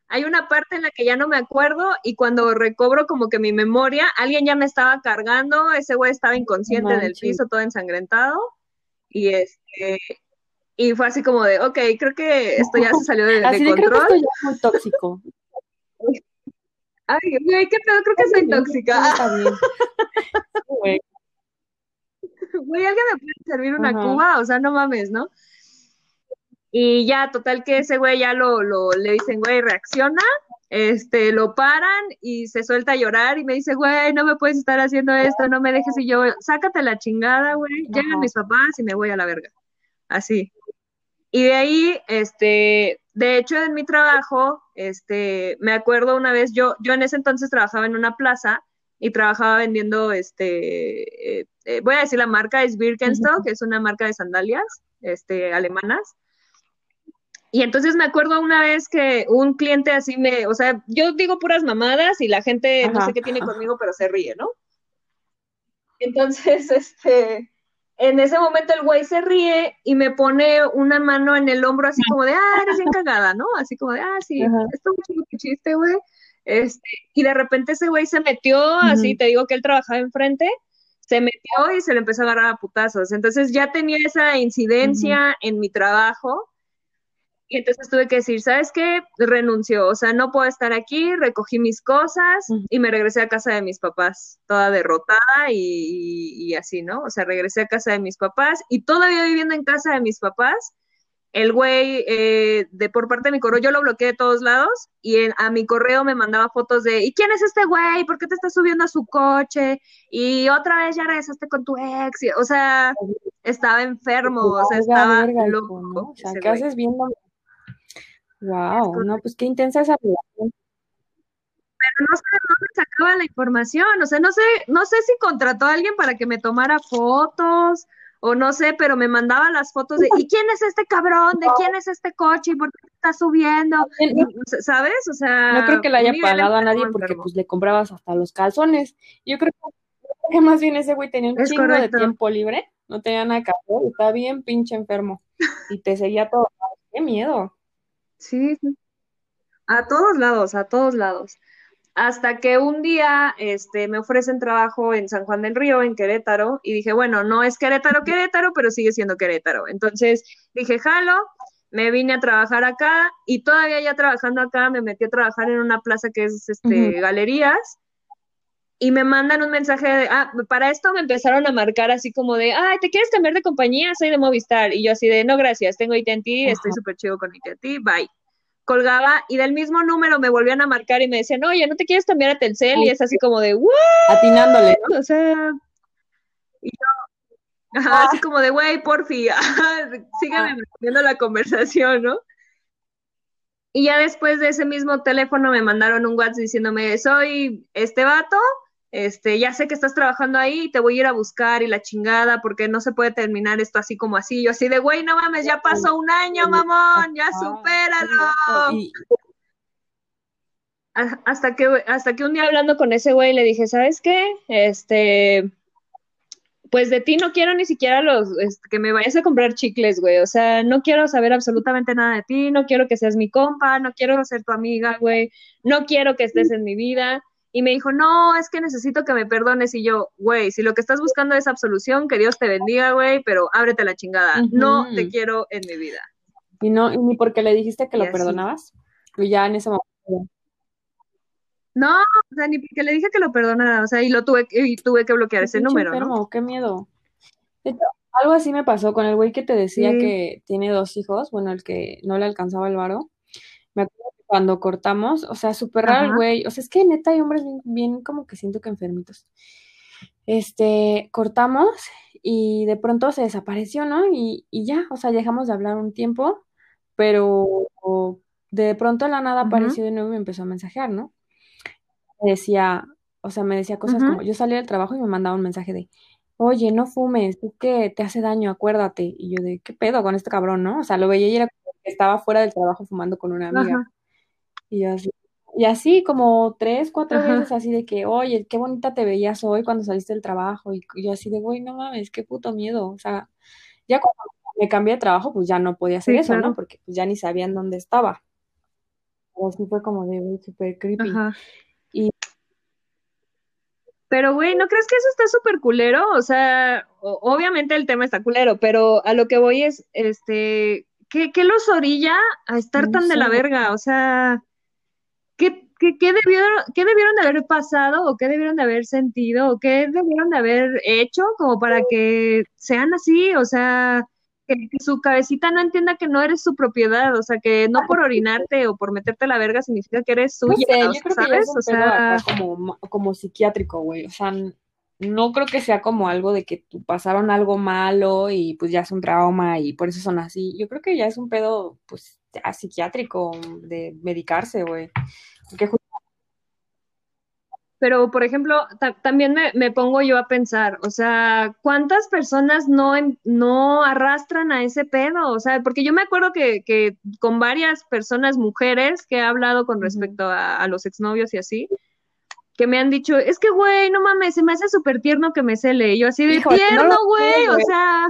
hay una parte en la que ya no me acuerdo y cuando recobro como que mi memoria, alguien ya me estaba cargando, ese güey estaba inconsciente en el piso, todo ensangrentado, y este, y fue así como de, ok, creo que esto ya se salió de, de así control. Creo que esto ya muy tóxico. Ay, güey, qué pedo, creo que soy tóxica. Güey, ¿alguien me puede servir una cuba? O sea, no mames, ¿no? Y ya, total que ese güey ya lo, lo, le dicen, güey, reacciona, este, lo paran y se suelta a llorar y me dice, güey, no me puedes estar haciendo esto, no me dejes y yo, sácate la chingada, güey, llegan mis papás y me voy a la verga. Así. Y de ahí, este, de hecho, en mi trabajo, este, me acuerdo una vez, yo, yo en ese entonces trabajaba en una plaza y trabajaba vendiendo, este, eh, eh, voy a decir la marca, es Birkenstock, que es una marca de sandalias, este, alemanas. Y entonces me acuerdo una vez que un cliente así me, o sea, yo digo puras mamadas y la gente no sé qué tiene conmigo, pero se ríe, ¿no? Entonces, este, en ese momento el güey se ríe y me pone una mano en el hombro así como de, ah, eres bien cagada, ¿no? Así como de, ah, sí, esto es un chiste, güey. Este, y de repente ese güey se metió, así te digo que él trabajaba enfrente, se metió y se le empezó a agarrar a putazos. Entonces ya tenía esa incidencia en mi trabajo y entonces tuve que decir, ¿sabes qué? Renunció, o sea, no puedo estar aquí, recogí mis cosas y me regresé a casa de mis papás, toda derrotada y, así, ¿no? O sea, regresé a casa de mis papás y todavía viviendo en casa de mis papás, el güey eh, de por parte de mi correo, yo lo bloqueé de todos lados y a mi correo me mandaba fotos de, ¿y quién es este güey? ¿Por qué te estás subiendo a su coche? Y otra vez ya regresaste con tu ex, o sea, estaba enfermo, o sea, estaba loco. O sea, ¿qué haces viendo Wow, no, pues qué intensa esa relación. Pero no sé de dónde sacaba la información, o sea, no sé, no sé si contrató a alguien para que me tomara fotos, o no sé, pero me mandaba las fotos de, ¿y quién es este cabrón? ¿De quién es este coche? ¿Y por qué está subiendo? ¿Sabes? O sea, no creo que le haya pagado a nadie porque pues le comprabas hasta los calzones. Yo creo que más bien ese güey tenía un chingo de tiempo libre, no tenía nada que hacer, estaba bien pinche enfermo y te seguía todo. Qué miedo. Sí, a todos lados, a todos lados. Hasta que un día este, me ofrecen trabajo en San Juan del Río, en Querétaro, y dije, bueno, no es Querétaro, Querétaro, pero sigue siendo Querétaro. Entonces dije, jalo, me vine a trabajar acá y todavía ya trabajando acá me metí a trabajar en una plaza que es este, galerías y me mandan un mensaje de, ah, para esto me empezaron a marcar así como de, ay, ¿te quieres cambiar de compañía? Soy de Movistar. Y yo así de, no, gracias, tengo AT&T, estoy súper chido con AT&T, bye. Colgaba y del mismo número me volvían a marcar y me decían, oye, ¿no te quieres cambiar a Telcel? Y es así como de, ¿what? Atinándole, O sea, Y yo, ah. así como de, güey, porfi, síganme ah. manteniendo la conversación, ¿no? Y ya después de ese mismo teléfono me mandaron un WhatsApp diciéndome, soy este vato, este, ya sé que estás trabajando ahí, te voy a ir a buscar y la chingada, porque no se puede terminar esto así como así. Yo así de, güey, no mames, ya pasó un año, mamón, ya supéralo. Hasta que, hasta que un día hablando con ese güey le dije, ¿sabes qué? Este, pues de ti no quiero ni siquiera los que me vayas a comprar chicles, güey. O sea, no quiero saber absolutamente nada de ti, no quiero que seas mi compa, no quiero ser tu amiga, güey. No quiero que estés en mi vida. Y me dijo, no, es que necesito que me perdones. Y yo, güey, si lo que estás buscando es absolución, que Dios te bendiga, güey, pero ábrete la chingada. No te quiero en mi vida. Y no, y ni porque le dijiste que lo perdonabas. Y ya en ese momento. No, o sea, ni porque le dije que lo perdonara, o sea, y lo tuve, y tuve que bloquear ese número, ¿no? Qué miedo. algo así me pasó con el güey que te decía que tiene dos hijos, bueno, el que no le alcanzaba el varo. Me cuando cortamos, o sea, súper raro güey, o sea, es que neta hay hombres bien, como que siento que enfermitos. Este, cortamos y de pronto se desapareció, ¿no? Y, y ya, o sea, dejamos de hablar un tiempo, pero de pronto la nada apareció de nuevo y me empezó a mensajear, ¿no? decía, o sea, me decía cosas como, yo salía del trabajo y me mandaba un mensaje de, oye, no fumes, tú que te hace daño, acuérdate. Y yo de, ¿qué pedo con este cabrón, no? O sea, lo veía y era como que estaba fuera del trabajo fumando con una amiga. Y así, y así como tres, cuatro veces así de que, oye, qué bonita te veías hoy cuando saliste del trabajo. Y yo así de, güey, no mames, qué puto miedo. O sea, ya cuando me cambié de trabajo, pues ya no podía hacer eso, ¿no? Porque pues ya ni sabían dónde estaba. Así fue como de, güey, súper creepy. Pero, güey, ¿no crees que eso está súper culero? O sea, obviamente el tema está culero, pero a lo que voy es, este, ¿qué, qué los orilla a estar tan de la verga? O sea, ¿qué, debieron, ¿qué debieron de haber pasado o qué debieron de haber sentido o qué debieron de haber hecho como para que sean así? O sea, que, su cabecita no entienda que no eres su propiedad, o sea, que no por orinarte o por meterte la verga significa que eres suya, yo creo ¿sabes? o sea, como, como psiquiátrico, güey, o sea, no creo que sea como algo de que pasaron algo malo y pues ya es un trauma y por eso son así. Yo creo que ya es un pedo, pues, psiquiátrico de medicarse, güey. Pero por ejemplo, también me, pongo yo a pensar, o sea, ¿cuántas personas no, no arrastran a ese pedo? O sea, porque yo me acuerdo que, que con varias personas, mujeres, que he hablado con respecto a, los exnovios y así, que me han dicho, es que, güey, no mames, se me hace súper tierno que me cele. Y yo así de tierno, güey, o sea,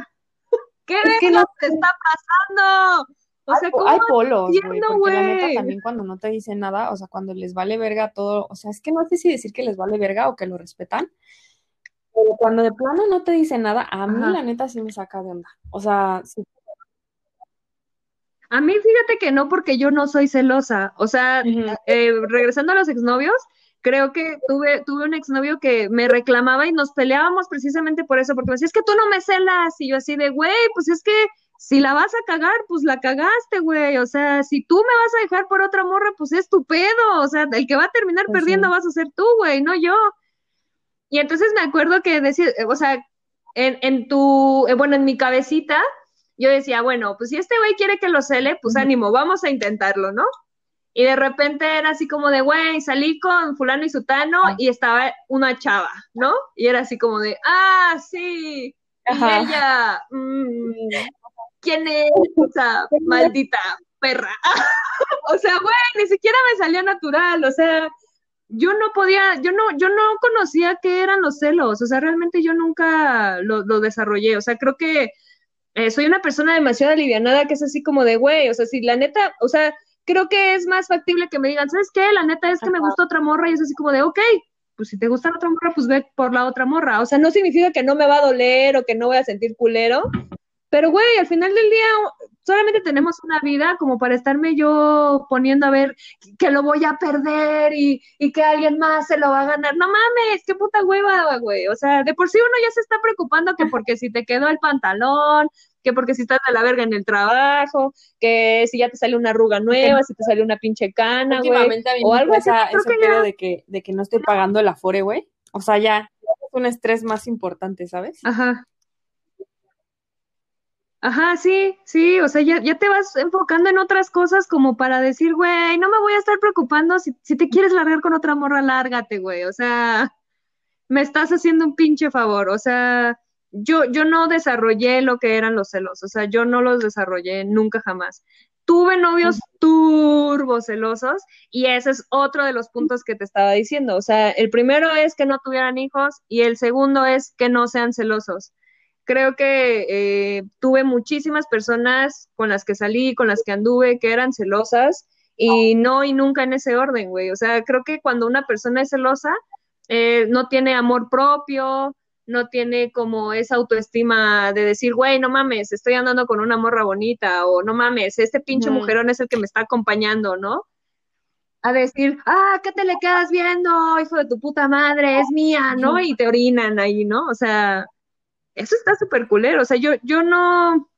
¿qué es que no te está pasando? O sea, hay, polos, güey, porque la neta también cuando no te dicen nada, o sea, cuando les vale verga todo, o sea, es que no sé si decir que les vale verga o que lo respetan, pero cuando de plano no te dicen nada, a mí la neta sí me saca de onda. O sea, sí. A mí fíjate que no, porque yo no soy celosa. O sea, eh, regresando a los exnovios, creo que tuve, tuve un exnovio que me reclamaba y nos peleábamos precisamente por eso, porque me decía, es que tú no me celas. Y yo así de, güey, pues es que si la vas a cagar, pues la cagaste, güey. O sea, si tú me vas a dejar por otra morra, pues es tu pedo. O sea, el que va a terminar pues perdiendo vas a ser tú, güey, no yo. Y entonces me acuerdo que decía, o sea, en, en tu, eh, bueno, en mi cabecita, yo decía, bueno, pues si este güey quiere que lo cele, pues ánimo, vamos a intentarlo, ¿no? Y de repente era así como de, güey, salí con fulano y sutano y estaba una chava, ¿no? Y era así como de, ah, sí, y ella, mmm, ¿quién es esa maldita perra? o sea, güey, ni siquiera me salía natural, o sea, yo no podía, yo no, yo no conocía qué eran los celos, o sea, realmente yo nunca lo, desarrollé, o sea, creo que eh, soy una persona demasiado alivianada que es así como de, güey, o sea, si la neta, o sea, creo que es más factible que me digan, ¿sabes qué? La neta es que me gusta otra morra y es así como de, ok, pues si te gusta la otra morra, pues ve por la otra morra. O sea, no significa que no me va a doler o que no voy a sentir culero, pero, güey, al final del día solamente tenemos una vida como para estarme yo poniendo a ver que lo voy a perder y, y que alguien más se lo va a ganar. No mames, qué puta hueva, güey. O sea, de por sí uno ya se está preocupando que porque si te quedó el pantalón, que porque si estás de la verga en el trabajo, que si ya te sale una arruga nueva, si te sale una pinche cana, güey. O algo así. Que de que, de que no estoy pagando el afore, güey. O sea, ya un estrés más importante, ¿sabes? Ajá. Ajá, sí, sí, o sea, ya, ya te vas enfocando en otras cosas como para decir, güey, no me voy a estar preocupando, si, si te quieres largar con otra morra, lárgate, güey, o sea, me estás haciendo un pinche favor, o sea, yo, yo no desarrollé lo que eran los celos, o sea, yo no los desarrollé nunca jamás. Tuve novios turbocelosos y ese es otro de los puntos que te estaba diciendo, o sea, el primero es que no tuvieran hijos y el segundo es que no sean celosos creo que eh, tuve muchísimas personas con las que salí, con las que anduve, que eran celosas y no y nunca en ese orden, güey. O sea, creo que cuando una persona es celosa, eh, no tiene amor propio, no tiene como esa autoestima de decir, güey, no mames, estoy andando con una morra bonita, o no mames, este pinche mujerón es el que me está acompañando, ¿no? A decir, ah, ¿qué te le quedas viendo, hijo de tu puta madre? Es mía, ¿no? Y te orinan ahí, ¿no? O sea, eso está súper culero. O sea, yo, yo no,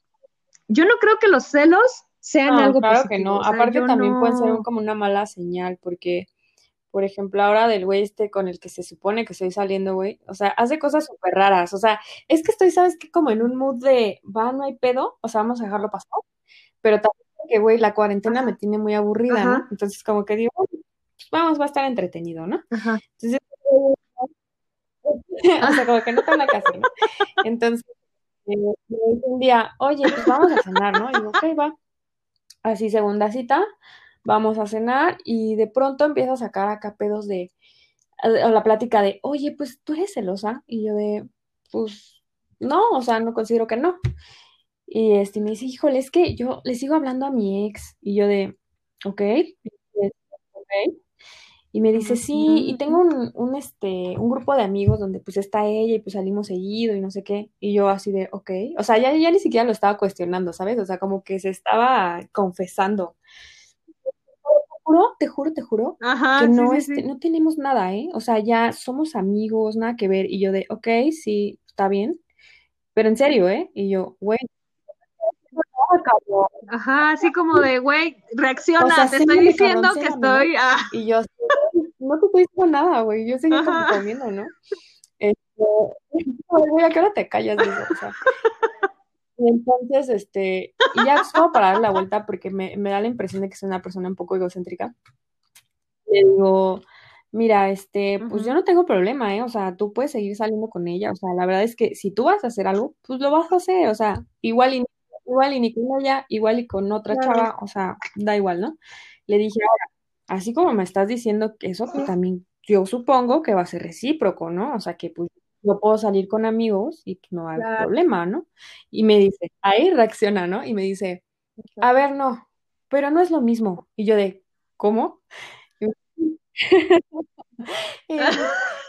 yo no creo que los celos sean algo claro que no. Aparte también pueden ser como una mala señal, porque, por ejemplo, ahora del güey este con el que se supone que estoy saliendo, güey, o sea, hace cosas súper raras. O sea, es que estoy, ¿sabes qué? Como en un mood de, va, no hay pedo, o sea, vamos a dejarlo pasar. Pero también que, güey, la cuarentena me tiene muy aburrida, ¿no? Entonces, como que digo, pues vamos, va a estar entretenido, ¿no? Ajá. Entonces, o sea, como que no tengo la casa, ¿no? Entonces, eh, un día, oye, pues vamos a cenar, ¿no? Y digo, ok, va. Así, segunda cita, vamos a cenar y de pronto empiezo a sacar acá pedos de, la plática de, oye, pues tú eres celosa. Y yo de, pues, no, o sea, no considero que no. Y este, me dice, híjole, es que yo le sigo hablando a mi ex. Y yo de, ok, ok. Y me dice, sí, y tengo un, un, este, un grupo de amigos donde pues está ella y pues salimos seguido y no sé qué. Y yo así de, ok. O sea, ya, ya ni siquiera lo estaba cuestionando, ¿sabes? O sea, como que se estaba confesando. Te juro, te juro, te juro, que no, este, no tenemos nada, ¿eh? O sea, ya somos amigos, nada que ver. Y yo de, ok, sí, está bien. Pero en serio, ¿eh? Y yo, güey, Ajá, así como de, güey, reacciona, te estoy diciendo que estoy. Ah. Y yo, no te estoy diciendo nada, güey, yo seguí como comiendo, ¿no? Este, güey, ¿a qué hora te callas? O sea, y entonces, este, y ya es como para dar la vuelta porque me, me da la impresión de que soy una persona un poco egocéntrica. Le digo, mira, este, pues yo no tengo problema, ¿eh? O sea, tú puedes seguir saliendo con ella, o sea, la verdad es que si tú vas a hacer algo, pues lo vas a hacer, o sea, igual y igual y ni con ella, igual y con otra chava, o sea, da igual, ¿no? Le dije, ahora, así como me estás diciendo que eso, pues también yo supongo que va a ser recíproco, ¿no? O sea, que pues yo puedo salir con amigos y no hay problema, ¿no? Y me dice, ahí reacciona, ¿no? Y me dice, a ver, no, pero no es lo mismo. Y yo de, ¿cómo? Eh,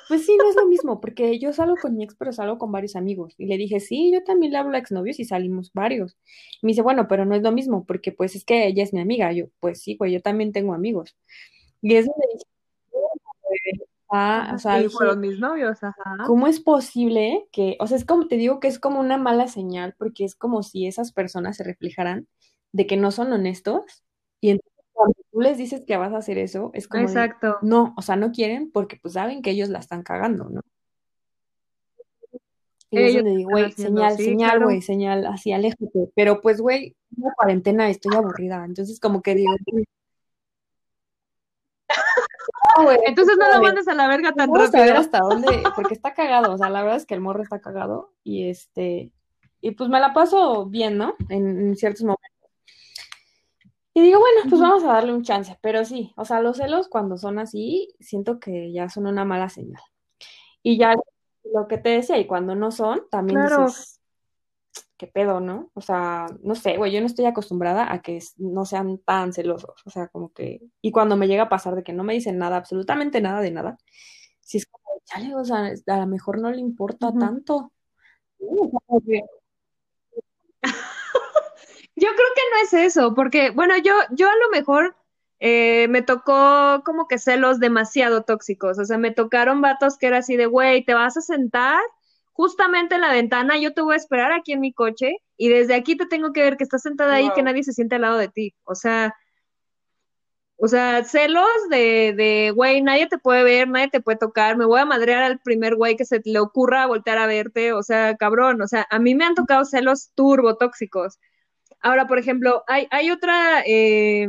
pues sí, no es lo mismo, porque yo salgo con mi ex, pero salgo con varios amigos. Y le dije, sí, yo también le hablo a exnovios y salimos varios. Y me dice, bueno, pero no es lo mismo, porque pues es que ella es mi amiga. Yo, pues sí, pues yo también tengo amigos. Y eso le dije, ah, o sea, fueron mis novios, ajá. ¿Cómo es posible que, o sea, es como te digo que es como una mala señal, porque es como si esas personas se reflejaran de que no son honestos cuando tú les dices que vas a hacer eso, es como, Exacto. no, o sea, no quieren porque pues saben que ellos la están cagando, ¿no? Y yo le digo, güey, señal, señal, güey, señal, así, aléjate. Pero pues, güey, una cuarentena, estoy aburrida. Entonces, como que digo, Entonces no lo mandes a la verga tan rápido. a ver hasta dónde, porque está cagado, o sea, la verdad es que el morro está cagado y este, y pues me la paso bien, ¿no? en ciertos momentos. Y digo, bueno, pues vamos a darle un chance, pero sí, o sea, los celos cuando son así, siento que ya son una mala señal. Y ya lo que te decía, y cuando no son, también dices, qué pedo, ¿no? O sea, no sé, güey, yo no estoy acostumbrada a que no sean tan celosos, o sea, como que, y cuando me llega a pasar de que no me dicen nada, absolutamente nada de nada, si es como, chale, o sea, a lo mejor no le importa tanto. Yo creo que no es eso, porque, bueno, yo, yo a lo mejor eh, me tocó como que celos demasiado tóxicos, o sea, me tocaron vatos que era así de, güey, te vas a sentar justamente en la ventana, yo te voy a esperar aquí en mi coche y desde aquí te tengo que ver que estás sentada ahí, que nadie se siente al lado de ti, o sea, O sea, celos de, de, güey, nadie te puede ver, nadie te puede tocar, me voy a madrear al primer güey que se le ocurra voltear a verte, o sea, cabrón, o sea, a mí me han tocado celos turbo tóxicos. Ahora, por ejemplo, hay, hay otra, eh,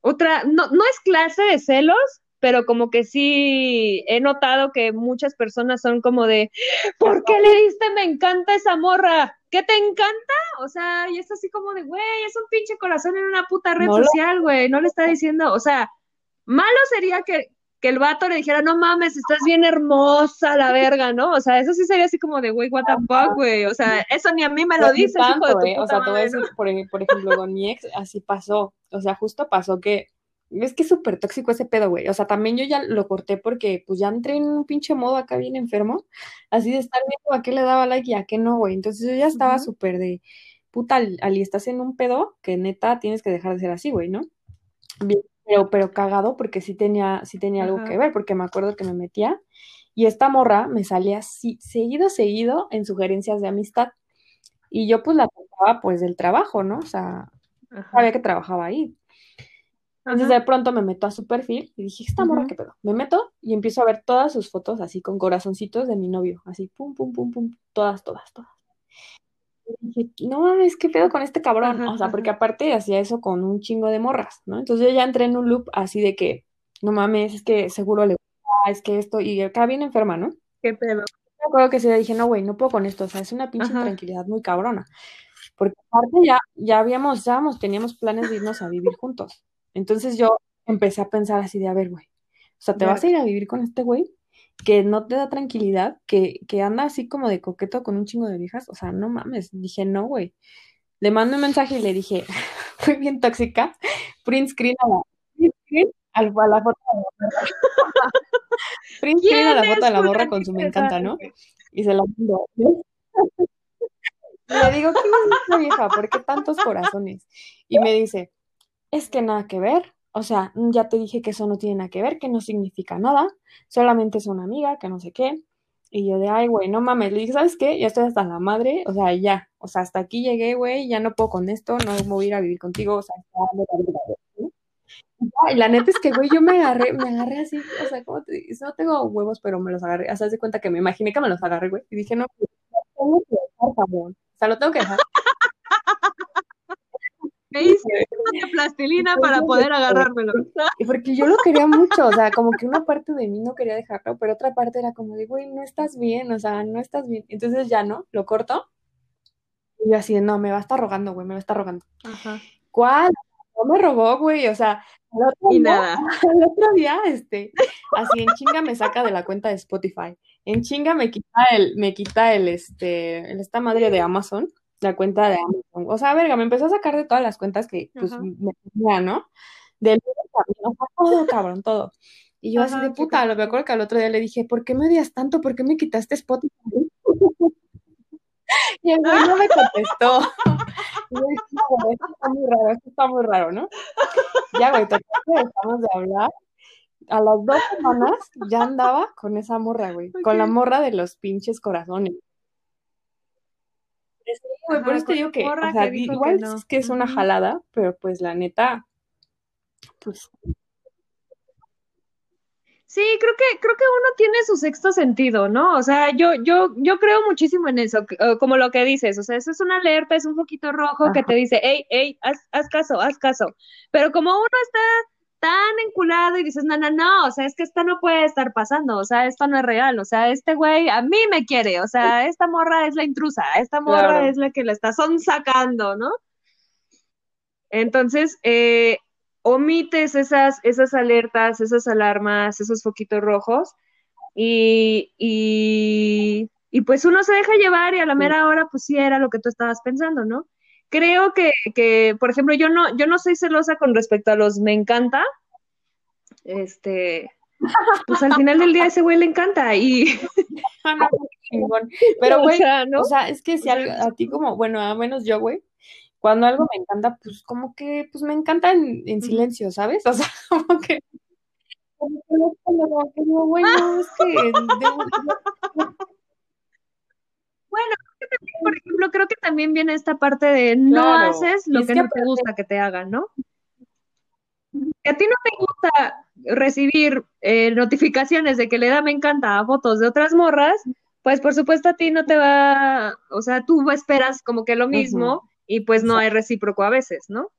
otra, no, no es clase de celos, pero como que sí he notado que muchas personas son como de, ¿por qué le diste me encanta esa morra? ¿Qué te encanta? O sea, y es así como de, güey, es un pinche corazón en una puta red social, güey, no le está diciendo, o sea, malo sería que, que el vato le dijera, no mames, estás bien hermosa, la verga, ¿no? O sea, eso sí sería así como de, güey, what the fuck, güey. O sea, eso ni a mí me lo dice. eh. O sea, a decir, por, por, ejemplo, con mi ex, así pasó. O sea, justo pasó que es que es súper tóxico ese pedo, güey. O sea, también yo ya lo corté porque pues ya entré en un pinche modo acá bien enfermo, así de estar viendo a qué le daba like y a qué no, güey. Entonces yo ya estaba súper de, puta, Ali, estás en un pedo que neta tienes que dejar de ser así, güey, ¿no? Bien, pero, pero cagado porque sí tenía, sí tenía algo que ver, porque me acuerdo que me metía y esta morra me salía así, seguido, seguido en sugerencias de amistad. Y yo pues la tocaba pues del trabajo, ¿no? O sea, sabía que trabajaba ahí. Entonces de pronto me meto a su perfil y dije, esta morra, ¿qué pedo? Me meto y empiezo a ver todas sus fotos así con corazoncitos de mi novio, así, pum, pum, pum, pum, todas, todas, todas. Dije, no mames, ¿qué pedo con este cabrón? o sea, porque aparte hacía eso con un chingo de morras, ¿no? Entonces yo ya entré en un loop así de que, no mames, es que seguro le gusta, es que esto, y acá bien enferma, ¿no? ¿Qué pedo? Me acuerdo que se dije, no, güey, no puedo con esto, o sea, es una pinche tranquilidad muy cabrona. Porque aparte ya, ya habíamos, ya teníamos planes de irnos a vivir juntos. Entonces yo empecé a pensar así de, a ver, güey, o sea, te vas a ir a vivir con este güey que no te da tranquilidad, que, que anda así como de coqueto con un chingo de viejas, o sea, no mames, dije, no, güey. Le mando un mensaje y le dije, fui bien tóxica, print screen a la, print screen a la foto de la morra. print screen a la foto de la morra con su me encanta, ¿no? Y se la mando. le digo, ¿qué es esta vieja? ¿Por qué tantos corazones? Y me dice, es que nada que ver, o sea, ya te dije que eso no tiene nada que ver, que no significa nada, solamente es una amiga, que no sé qué. Y yo de, ay, güey, no mames, le dije, ¿sabes qué? Ya estoy hasta la madre, o sea, ya, o sea, hasta aquí llegué, güey, ya no puedo con esto, no me voy a ir a vivir contigo, o sea, y la neta es que, güey, yo me agarré, me agarré así, o sea, como te digo, no tengo huevos, pero me los agarré, o sea, cuenta que me imaginé que me los agarré, güey, y dije, no, tengo que dejar, o sea, lo tengo que dejar. Me hice una plastilina para poder agarrármelo. Porque yo lo quería mucho, o sea, como que una parte de mí no quería dejarlo, pero otra parte era como de, güey, no estás bien, o sea, no estás bien. Entonces ya no, lo corto. Y yo así, no, me va a estar rogando, güey, me va a estar rogando. Ajá. ¿Cuál? No me rogó, güey, o sea, el otro y día, nada. El otro día, este, así en chinga me saca de la cuenta de Spotify. En chinga me quita el, me quita el, este, esta madre de Amazon la cuenta de Amazon. O sea, verga, me empezó a sacar de todas las cuentas que pues me tenía, ¿no? Del o sea, todo, cabrón, todo. Y yo así de puta, lo me acuerdo que al otro día le dije, ¿por qué me odias tanto? ¿Por qué me quitaste Spotify? y el güey no me contestó. y yo dije, esto está muy raro, esto está muy raro, ¿no? Ya, güey, dejamos de hablar. A las dos semanas ya andaba con esa morra, güey, con la morra de los pinches corazones por eso te digo que, o sea, igual es que es una jalada, pero pues la neta, pues Sí, creo que, creo que uno tiene su sexto sentido, ¿no? O sea, yo, yo, yo creo muchísimo en eso, como lo que dices, o sea, eso es una alerta, es un poquito rojo que te dice, hey, hey, haz, haz caso, haz caso. Pero como uno está tan enculado y dices, no, no, no, o sea, es que esto no puede estar pasando, o sea, esto no es real, o sea, este güey a mí me quiere, o sea, esta morra es la intrusa, esta morra es la que la está sacando, ¿no? Entonces, eh, omites esas, esas alertas, esas alarmas, esos foquitos rojos y, y, y pues uno se deja llevar y a la mera hora pues sí era lo que tú estabas pensando, ¿no? Creo que, que, por ejemplo, yo no, yo no soy celosa con respecto a los me encanta. Este, pues al final del día ese güey le encanta y pero güey, o sea, es que si a ti como, bueno, a menos yo, güey, cuando algo me encanta, pues como que, pues me encanta en, en silencio, ¿sabes? O sea, como que bueno, es que bueno, por ejemplo, creo que también viene esta parte de no haces lo que, no te gusta que te hagan, ¿no? a ti no te gusta recibir eh, notificaciones de que le da me encanta a fotos de otras morras, pues por supuesto a ti no te va, o sea, tú esperas como que lo mismo y pues no hay recíproco a veces, ¿no?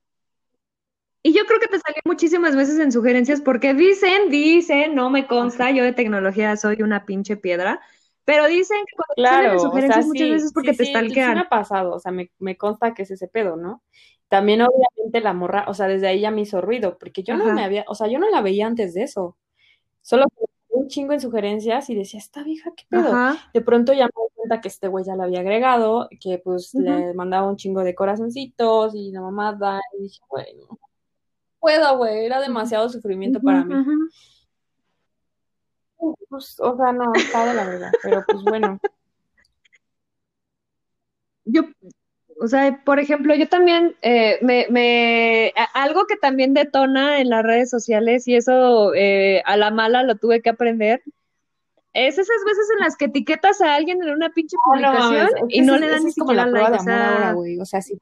Y yo creo que te salió muchísimas veces en sugerencias porque dicen, dicen, no me consta, yo de tecnología soy una pinche piedra, pero dicen que cuando claro, en sugerencias muchas veces porque te stalkean. Sí, me ha pasado, o sea, me, me consta que es ese pedo, ¿no? También obviamente la morra, o sea, desde ahí ya me hizo ruido, porque yo no me había, o sea, yo no la veía antes de eso. Solo un chingo en sugerencias y decía, esta vieja, ¿qué pedo? De pronto ya me di cuenta que este güey ya la había agregado, que pues le mandaba un chingo de corazoncitos y la mamada, y dije, güey, no puedo, güey, era demasiado sufrimiento para mí. Pues, o sea, no, está de la verdad, pero pues bueno. Yo, o sea, por ejemplo, yo también, eh, me, me, algo que también detona en las redes sociales, y eso eh, a la mala lo tuve que aprender, es esas veces en las que etiquetas a alguien en una pinche publicación y no le dan ni siquiera like. O sea, o sea, sí.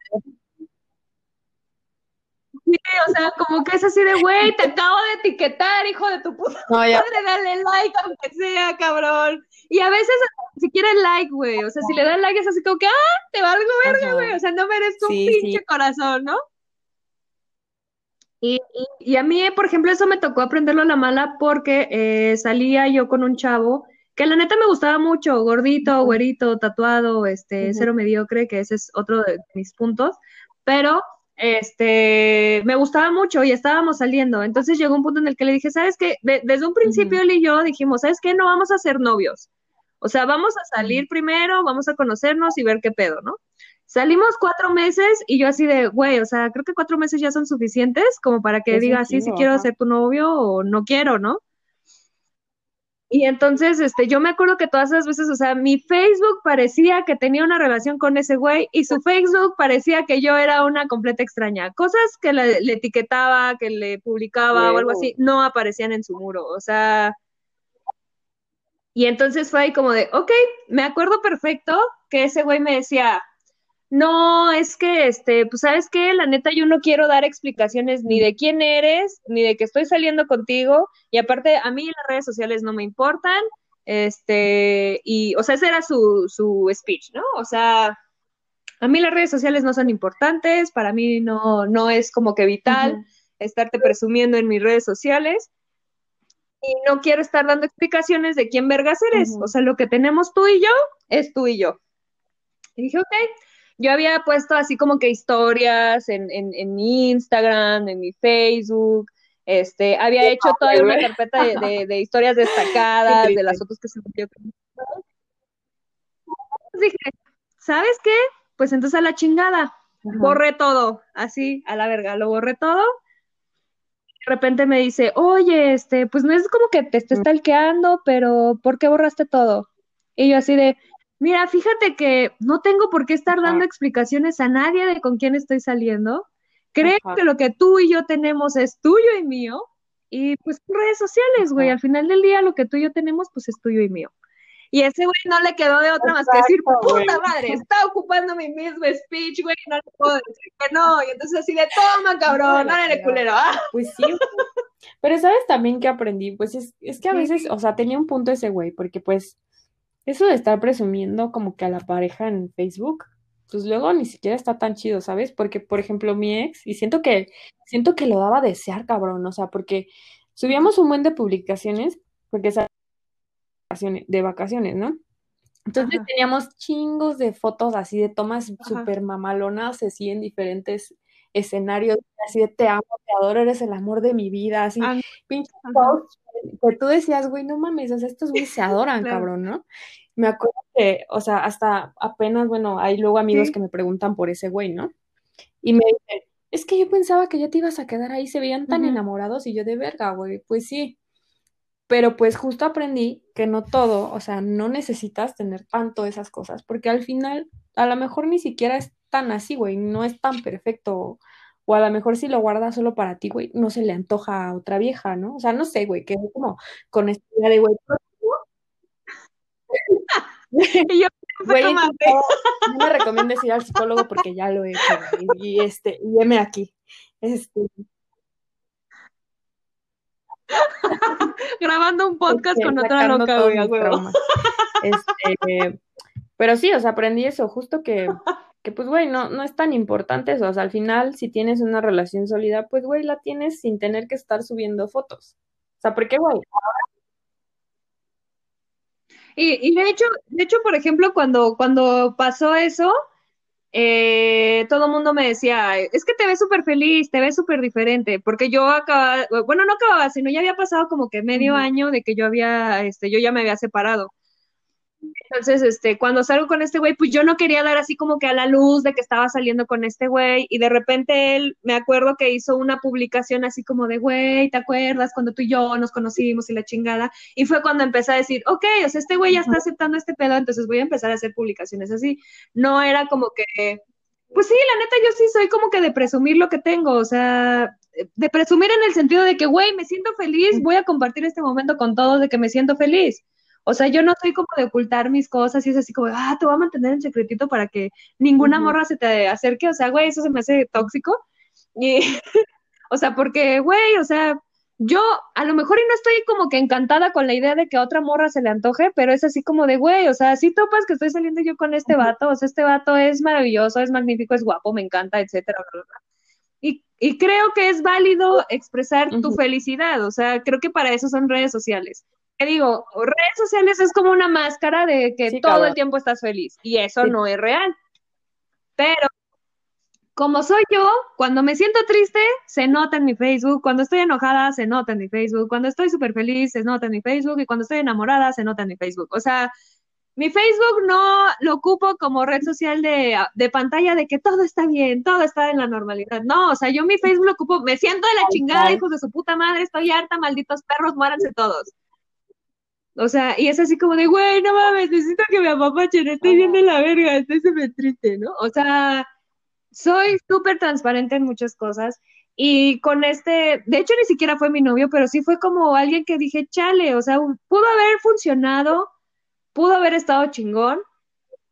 Sí, o sea, como que es así de, güey, te acabo de etiquetar, hijo de tu puta no, madre, dale like aunque sea, cabrón. Y a veces si quiere like, güey, o sea, si le dan like es así como que, ah, te va algo verga, güey, o sea, no merezco un pinche corazón, ¿no? Y, y, a mí, por ejemplo, eso me tocó aprenderlo a la mala porque eh, salía yo con un chavo que la neta me gustaba mucho, gordito, güerito, tatuado, este, cero mediocre, que ese es otro de mis puntos, pero este, me gustaba mucho y estábamos saliendo. Entonces llegó un punto en el que le dije, ¿sabes qué? desde un principio él y yo dijimos, ¿sabes qué? No vamos a ser novios. O sea, vamos a salir primero, vamos a conocernos y ver qué pedo, ¿no? Salimos cuatro meses y yo así de, güey, o sea, creo que cuatro meses ya son suficientes como para que diga, sí, si quiero ser tu novio o no quiero, ¿no? Y entonces, este, yo me acuerdo que todas esas veces, o sea, mi Facebook parecía que tenía una relación con ese güey y su Facebook parecía que yo era una completa extraña. Cosas que le, etiquetaba, que le publicaba o algo así, no aparecían en su muro. O sea, y entonces fue ahí como de, ok, me acuerdo perfecto que ese güey me decía, no, es que, este, pues sabes qué, la neta yo no quiero dar explicaciones ni de quién eres, ni de que estoy saliendo contigo, y aparte a mí las redes sociales no me importan, este, y, o sea, ese era su, su speech, ¿no? O sea, a mí las redes sociales no son importantes, para mí no, no es como que vital estarte presumiendo en mis redes sociales, y no quiero estar dando explicaciones de quién vergas eres, o sea, lo que tenemos tú y yo es tú y yo. Y dije, ok, yo había puesto así como que historias en, en, en mi Instagram, en mi Facebook, este, había hecho toda una carpeta de, de, historias destacadas, de las fotos que se me Dije, ¿sabes qué? Pues entonces a la chingada, borré todo, así, a la verga, lo borré todo. De repente me dice, oye, este, pues no es como que te estés talqueando, pero ¿por qué borraste todo? Y yo así de, Mira, fíjate que no tengo por qué estar dando explicaciones a nadie de con quién estoy saliendo. Creo que lo que tú y yo tenemos es tuyo y mío. Y pues redes sociales, güey. Al final del día lo que tú y yo tenemos, pues es tuyo y mío. Y ese güey no le quedó de otra más que decir, puta madre, está ocupando mi mismo speech, güey, no le puedo decir que no. Y entonces así de, toma, cabrón, no eres culero. Ah. Pues sí. Pero sabes también que aprendí, pues es, es que a veces, o sea, tenía un punto ese güey, porque pues eso de estar presumiendo como que a la pareja en Facebook, pues luego ni siquiera está tan chido, ¿sabes? Porque, por ejemplo, mi ex, y siento que, siento que lo daba a desear, cabrón, o sea, porque subíamos un buen de publicaciones, porque de vacaciones, ¿no? Entonces teníamos chingos de fotos así de tomas súper mamalonas, así en diferentes escenarios, así de te amo, te adoro, eres el amor de mi vida, así, pinche que tú decías, güey, no mames, o sea, estos güey se adoran, cabrón, ¿no? Me acuerdo que, o sea, hasta apenas, bueno, hay luego amigos que me preguntan por ese güey, ¿no? Y me dicen, es que yo pensaba que ya te ibas a quedar ahí, se veían tan enamorados y yo de verga, güey, pues sí. Pero pues justo aprendí que no todo, o sea, no necesitas tener tanto esas cosas, porque al final, a lo mejor ni siquiera es tan así, güey, no es tan perfecto o a lo mejor si lo guarda solo para ti, güey, no se le antoja a otra vieja, ¿no? O sea, no sé, güey, que es como con esta idea de, güey, y yo, güey, no me recomiendes ir al psicólogo porque ya lo he hecho, y, este, y heme aquí. Este, Grabando un podcast con otra loca, güey, Este, pero sí, o sea, aprendí eso, justo que, que pues, güey, no, no es tan importante eso. O sea, al final, si tienes una relación sólida, pues, güey, la tienes sin tener que estar subiendo fotos. O sea, porque, güey, y, y de hecho, de hecho, por ejemplo, cuando, cuando pasó eso, eh, todo el mundo me decía, es que te ves súper feliz, te ves súper diferente, porque yo acababa, bueno, no acababa, sino ya había pasado como que medio año de que yo había, este, yo ya me había separado. Entonces, este, cuando salgo con este güey, pues yo no quería dar así como que a la luz de que estaba saliendo con este güey y de repente él, me acuerdo que hizo una publicación así como de, güey, ¿te acuerdas cuando tú y yo nos conocimos y la chingada? Y fue cuando empecé a decir, ok, o sea, este güey ya está aceptando este pedo, entonces voy a empezar a hacer publicaciones así. No era como que, pues sí, la neta, yo sí soy como que de presumir lo que tengo, o sea, de presumir en el sentido de que, güey, me siento feliz, voy a compartir este momento con todos de que me siento feliz. O sea, yo no soy como de ocultar mis cosas y es así como, ah, te voy a mantener en secretito para que ninguna morra se te acerque. O sea, güey, eso se me hace tóxico. Y, o sea, porque, güey, o sea, yo a lo mejor y no estoy como que encantada con la idea de que a otra morra se le antoje, pero es así como de, güey, o sea, si topas que estoy saliendo yo con este vato, o sea, este vato es maravilloso, es magnífico, es guapo, me encanta, etcétera, Y, y creo que es válido expresar tu felicidad, o sea, creo que para eso son redes sociales digo, redes sociales es como una máscara de que todo el tiempo estás feliz y eso no es real. Pero como soy yo, cuando me siento triste, se nota en mi Facebook, cuando estoy enojada, se nota en mi Facebook, cuando estoy súper feliz, se nota en mi Facebook y cuando estoy enamorada, se nota en mi Facebook. O sea, mi Facebook no lo ocupo como red social de, de, pantalla de que todo está bien, todo está en la normalidad. No, o sea, yo mi Facebook lo ocupo, me siento de la chingada, hijos de su puta madre, estoy harta, malditos perros, muéranse todos. O sea, y es así como de, güey, no mames, necesito que me apapachen, estoy viendo la verga, estoy súper triste, ¿no? O sea, soy súper transparente en muchas cosas. Y con este, de hecho ni siquiera fue mi novio, pero sí fue como alguien que dije, chale, o sea, pudo haber funcionado, pudo haber estado chingón,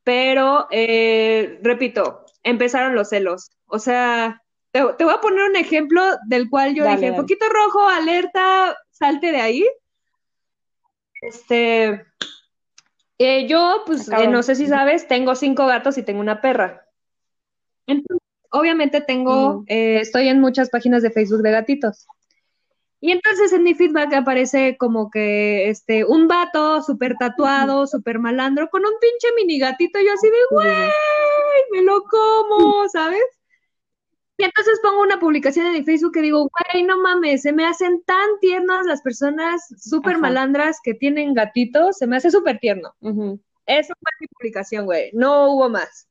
pero, eh, repito, empezaron los celos. O sea, te, voy a poner un ejemplo del cual yo dije, poquito rojo, alerta, salte de ahí. Este, eh, yo, pues, eh, no sé si sabes, tengo cinco gatos y tengo una perra. Entonces, obviamente tengo, eh, estoy en muchas páginas de Facebook de gatitos. Y entonces en mi feedback aparece como que este, un vato súper tatuado, súper malandro, con un pinche mini gatito, yo así de, güey, me lo como, ¿sabes? Y entonces pongo una publicación en mi Facebook que digo, güey, no mames, se me hacen tan tiernas las personas súper malandras que tienen gatitos, se me hace súper tierno. Eso fue mi publicación, güey, no hubo más.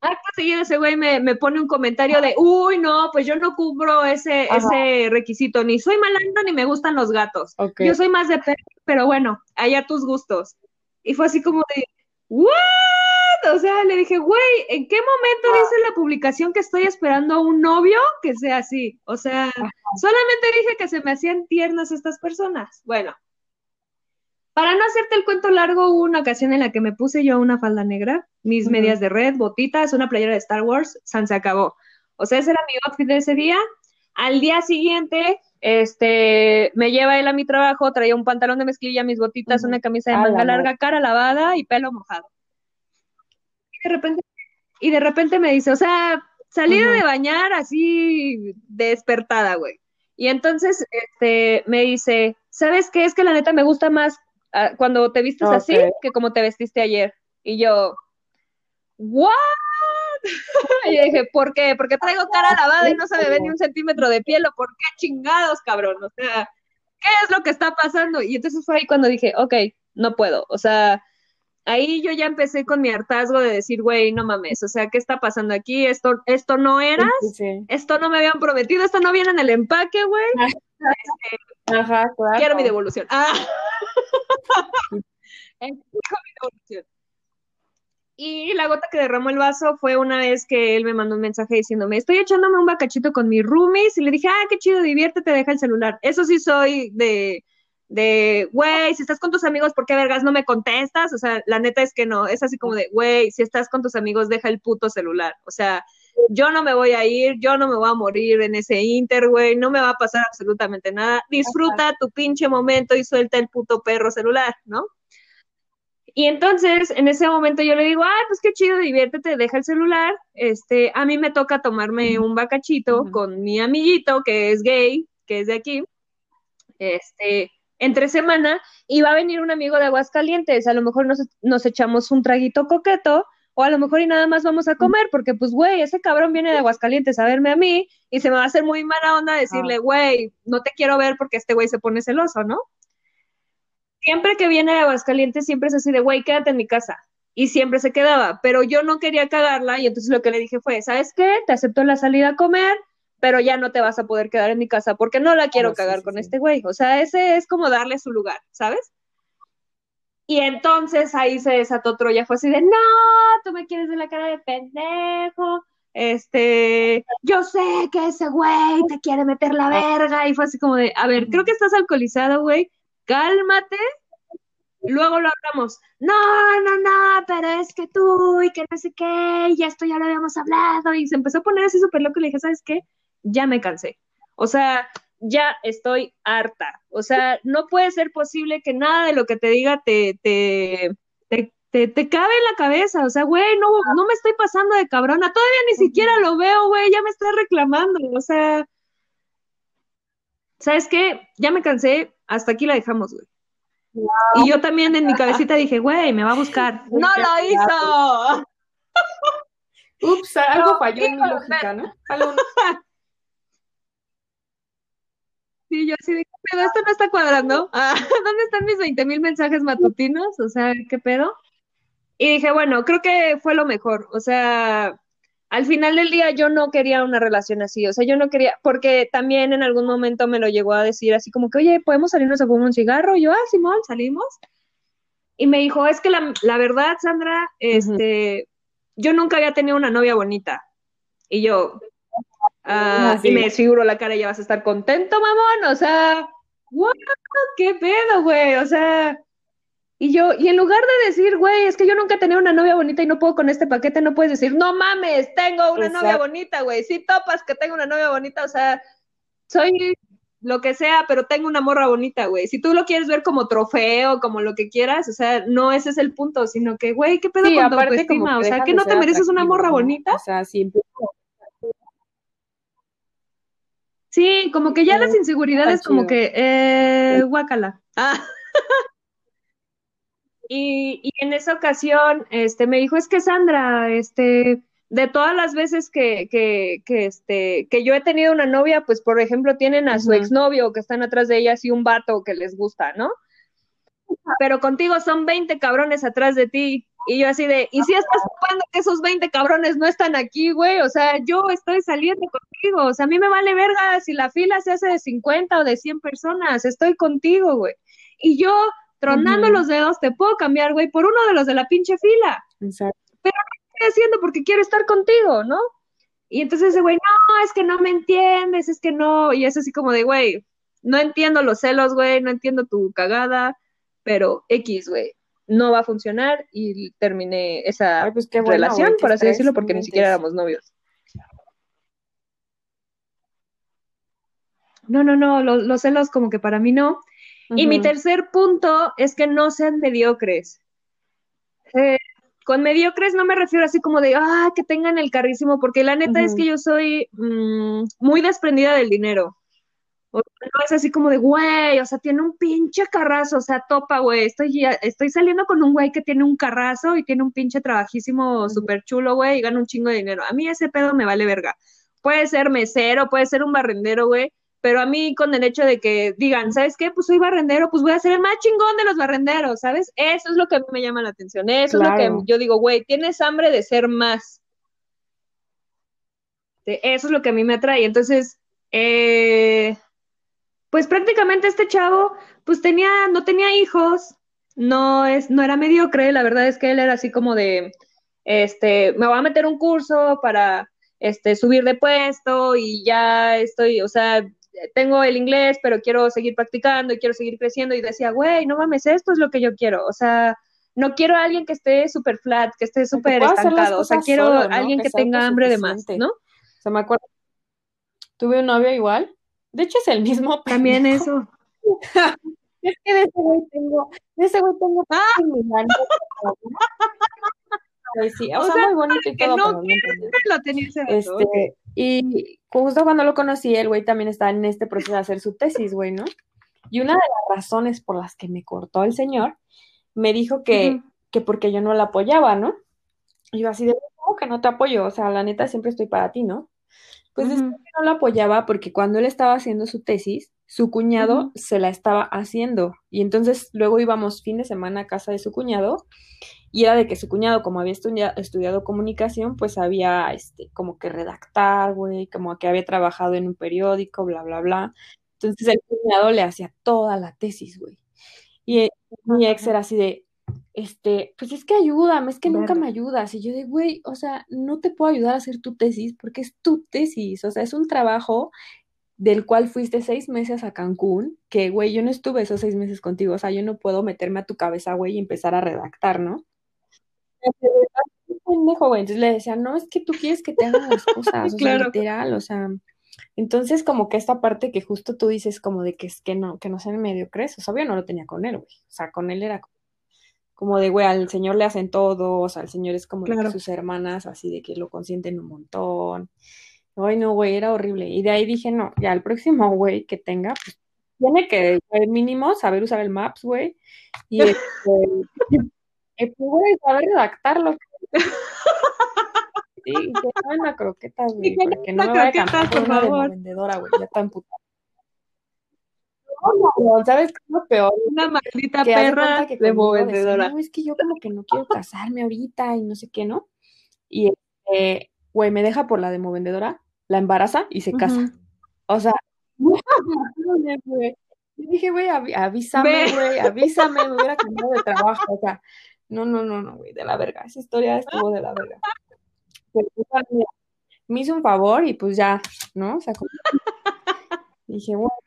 Acto seguido ese güey me, pone un comentario de, uy, no, pues yo no cubro ese, ese requisito, ni soy malandro ni me gustan los gatos. Yo soy más de perro, pero bueno, allá tus gustos. Y fue así como de, ¿what? O sea, le dije, güey, ¿en qué momento dice la publicación que estoy esperando a un novio que sea así? O sea, solamente dije que se me hacían tiernas estas personas. Bueno, para no hacerte el cuento largo, hubo una ocasión en la que me puse yo una falda negra, mis medias de red, botitas, una playera de Star Wars, San se acabó. O sea, ese era mi outfit de ese día. Al día siguiente, este, me lleva él a mi trabajo, traía un pantalón de mezclilla, mis botitas, una camisa de manga larga, cara lavada y pelo mojado de repente, y de repente me dice, o sea, salida de bañar así despertada, güey. Y entonces, este, me dice, ¿sabes qué? Es que la neta me gusta más ah, cuando te vistes así que como te vestiste ayer. Y yo, ¿what? y dije, ¿por qué? Porque traigo cara lavada y no se me ve ni un centímetro de piel, o por qué chingados, cabrón. O sea, ¿qué es lo que está pasando? Y entonces fue ahí cuando dije, ok, no puedo. O sea, ahí yo ya empecé con mi hartazgo de decir, güey, no mames, o sea, ¿qué está pasando aquí? Esto, esto no eras, esto no me habían prometido, esto no viene en el empaque, güey. Este, Ajá, claro. Quiero mi devolución. Ah. mi devolución. Y la gota que derramó el vaso fue una vez que él me mandó un mensaje diciéndome, estoy echándome un bacachito con mis roomies, y le dije, ah, qué chido, diviértete, deja el celular. Eso sí soy de de, güey, si estás con tus amigos, ¿por qué vergas no me contestas? O sea, la neta es que no, es así como de, güey, si estás con tus amigos, deja el puto celular. O sea, yo no me voy a ir, yo no me voy a morir en ese inter, güey, no me va a pasar absolutamente nada. Disfruta tu pinche momento y suelta el puto perro celular, ¿no? Y entonces, en ese momento yo le digo, ah, pues qué chido, diviértete, deja el celular. Este, a mí me toca tomarme un bacachito con mi amiguito, que es gay, que es de aquí. Este, entre semana, y va a venir un amigo de Aguascalientes. A lo mejor nos, nos echamos un traguito coqueto, o a lo mejor y nada más vamos a comer, porque pues, güey, ese cabrón viene de Aguascalientes a verme a mí, y se me va a hacer muy mala onda decirle, ah. güey, no te quiero ver porque este güey se pone celoso, ¿no? siempre que viene de Aguascalientes, siempre es así de, güey, quédate en mi casa. Y siempre se quedaba, pero yo no quería cagarla y entonces lo que le dije fue, ¿sabes qué? Te acepto la salida a comer, pero ya no te vas a poder quedar en mi casa porque no la quiero cagar con este güey. O sea, ese es como darle su lugar, ¿sabes? Y entonces ahí se desató Troya, fue así de, no, tú me quieres de la cara de pendejo, este, yo sé que ese güey te quiere meter la verga, y fue así como de, a ver, creo que estás alcoholizado, güey, cálmate, luego lo hablamos. No, no, no, pero es que tú y que no sé qué, ya esto ya lo habíamos hablado. Y se empezó a poner así súper loco y le dije, ¿sabes qué? Ya me cansé. O sea, ya estoy harta. O sea, no puede ser posible que nada de lo que te diga te, te, te, te, cabe en la cabeza. O sea, güey, no, no me estoy pasando de cabrona. Todavía ni siquiera lo veo, güey, ya me está reclamando. O sea, ¿sabes qué? Ya me cansé, hasta aquí la dejamos, güey. Y yo también en mi cabecita dije, güey, me va a buscar. ¡No lo hizo! Ups, algo falló en mi lógica, ¿no? Sí, yo sí dije, pero esto no está cuadrando. Ah, ¿Dónde están mis 20 mil mensajes matutinos? O sea, ¿qué pedo? Y dije, bueno, creo que fue lo mejor. O sea, al final del día yo no quería una relación así, o sea, yo no quería, porque también en algún momento me lo llegó a decir así como que, oye, ¿podemos salirnos a fumar un cigarro? Y yo, ah, Simón, salimos. Y me dijo, es que la, la verdad, Sandra, este, yo nunca había tenido una novia bonita. Y yo, ah, y me desfiguro la cara y ya vas a estar contento, mamón, o sea, wow, qué pedo, güey, o sea, y yo, y en lugar de decir, güey, es que yo nunca he tenido una novia bonita y no puedo con este paquete, no puedes decir, no mames, tengo una novia bonita, güey. Sí topas que tengo una novia bonita, o sea, soy lo que sea, pero tengo una morra bonita, güey. Si tú lo quieres ver como trofeo, como lo que quieras, o sea, no ese es el punto, sino que, güey, ¿qué pedo con tu autoestima? O sea, ¿que no te mereces una morra bonita? O sea, siempre. Sí, como que ya las inseguridades, como que, eh, guácala. Ah. Y, y, en esa ocasión, este, me dijo, es que Sandra, este, de todas las veces que, que, que, este, que yo he tenido una novia, pues, por ejemplo, tienen a su exnovio que están atrás de ellas y un vato que les gusta, ¿no? Pero contigo son 20 cabrones atrás de ti. Y yo así de, ¿y si estás ocupando que esos 20 cabrones no están aquí, güey? O sea, yo estoy saliendo contigo. O sea, a mí me vale verga si la fila se hace de 50 o de 100 personas. Estoy contigo, güey. Y yo tronando los dedos, te puedo cambiar, güey, por uno de los de la pinche fila. Exacto. Pero no estoy haciendo porque quiero estar contigo, ¿no? Y entonces ese güey, no, es que no me entiendes, es que no, y es así como de, güey, no entiendo los celos, güey, no entiendo tu cagada, pero X, güey, no va a funcionar y terminé esa pues relación, por así decirlo, porque ni siquiera éramos novios. No, no, no, los celos como que para mí no. Y mi tercer punto es que no sean mediocres. Eh, con mediocres no me refiero así como de, ah, que tengan el carrísimo, porque la neta es que yo soy mm, muy desprendida del dinero. O no es así como de, güey, o sea, tiene un pinche carrazo, o sea, topa, güey. Estoy, estoy saliendo con un güey que tiene un carrazo y tiene un pinche trabajísimo súper chulo, güey, y gana un chingo de dinero. A mí ese pedo me vale verga. Puede ser mesero, puede ser un barrendero, güey, pero a mí con el hecho de que digan, ¿sabes qué? Pues soy barrendero, pues voy a ser el más chingón de los barrenderos, ¿sabes? Eso es lo que a mí me llama la atención, eso es lo que yo digo, güey, tienes hambre de ser más. Eso es lo que a mí me atrae. Entonces, eh, pues prácticamente este chavo, pues tenía, no tenía hijos, no es, no era mediocre, la verdad es que él era así como de, este, me voy a meter un curso para, este, subir de puesto y ya estoy, o sea, tengo el inglés, pero quiero seguir practicando y quiero seguir creciendo y decía, güey, no mames, esto es lo que yo quiero, o sea, no quiero a alguien que esté súper flat, que esté súper estancado, o sea, quiero a alguien que, tenga hambre de más, ¿no? O sea, me acuerdo, tuve un novio igual, de hecho es el mismo. También eso. es que de ese güey tengo, de ese güey tengo ¡Ah! sí, o, sea, muy bonito y todo, no, lo tenía este, y justo cuando lo conocí, el güey también estaba en este proceso de hacer su tesis, güey, ¿no? Y una de las razones por las que me cortó el señor, me dijo que, que porque yo no la apoyaba, ¿no? Y yo así de, ¿cómo que no te apoyo? O sea, la neta siempre estoy para ti, ¿no? Pues es que no la apoyaba porque cuando él estaba haciendo su tesis, su cuñado se la estaba haciendo. Y entonces luego íbamos fin de semana a casa de su cuñado y era de que su cuñado, como había estudiado comunicación, pues había este, como que redactar, güey, como que había trabajado en un periódico, bla, bla, bla. Entonces el cuñado le hacía toda la tesis, güey. Y eh, mi ex era así de, este, pues es que ayúdame, es que nunca me ayudas. Y yo de, güey, o sea, no te puedo ayudar a hacer tu tesis porque es tu tesis, o sea, es un trabajo del cual fuiste seis meses a Cancún, que, güey, yo no estuve esos seis meses contigo, o sea, yo no puedo meterme a tu cabeza, güey, y empezar a redactar, ¿no? pendejo, güey. Entonces le decía, no, es que tú quieres que te hagan las cosas, o sea, literal, o sea. Entonces, como que esta parte que justo tú dices, como de que es que no, que no sean crees, o sea, yo no lo tenía con él, güey. O sea, con él era como de, güey, al señor le hacen todo, o sea, el señor es como de sus hermanas, así de que lo consienten un montón. Ay, no, güey, era horrible. Y de ahí dije, no, ya el próximo güey que tenga, pues tiene que, mínimo, saber usar el Maps, güey. Y este, que pude saber redactarlo. Sí, que saben la croqueta, güey, porque no me voy a cambiar por de vendedora, güey, ya está emputada. No, ¿sabes qué es lo peor? Una maldita perra de vendedora. No, es que yo como que no quiero casarme ahorita y no sé qué, ¿no? Y, este, güey, me deja por la de vendedora, la embaraza y se casa. O sea, güey. dije, güey, avísame, güey, avísame, me hubiera cambiado de trabajo, o sea, no, no, no, no, güey, de la verga. Esa historia estuvo de la verga. Pero, pues, me hizo un favor y pues ya, ¿no? O sea, dije, bueno.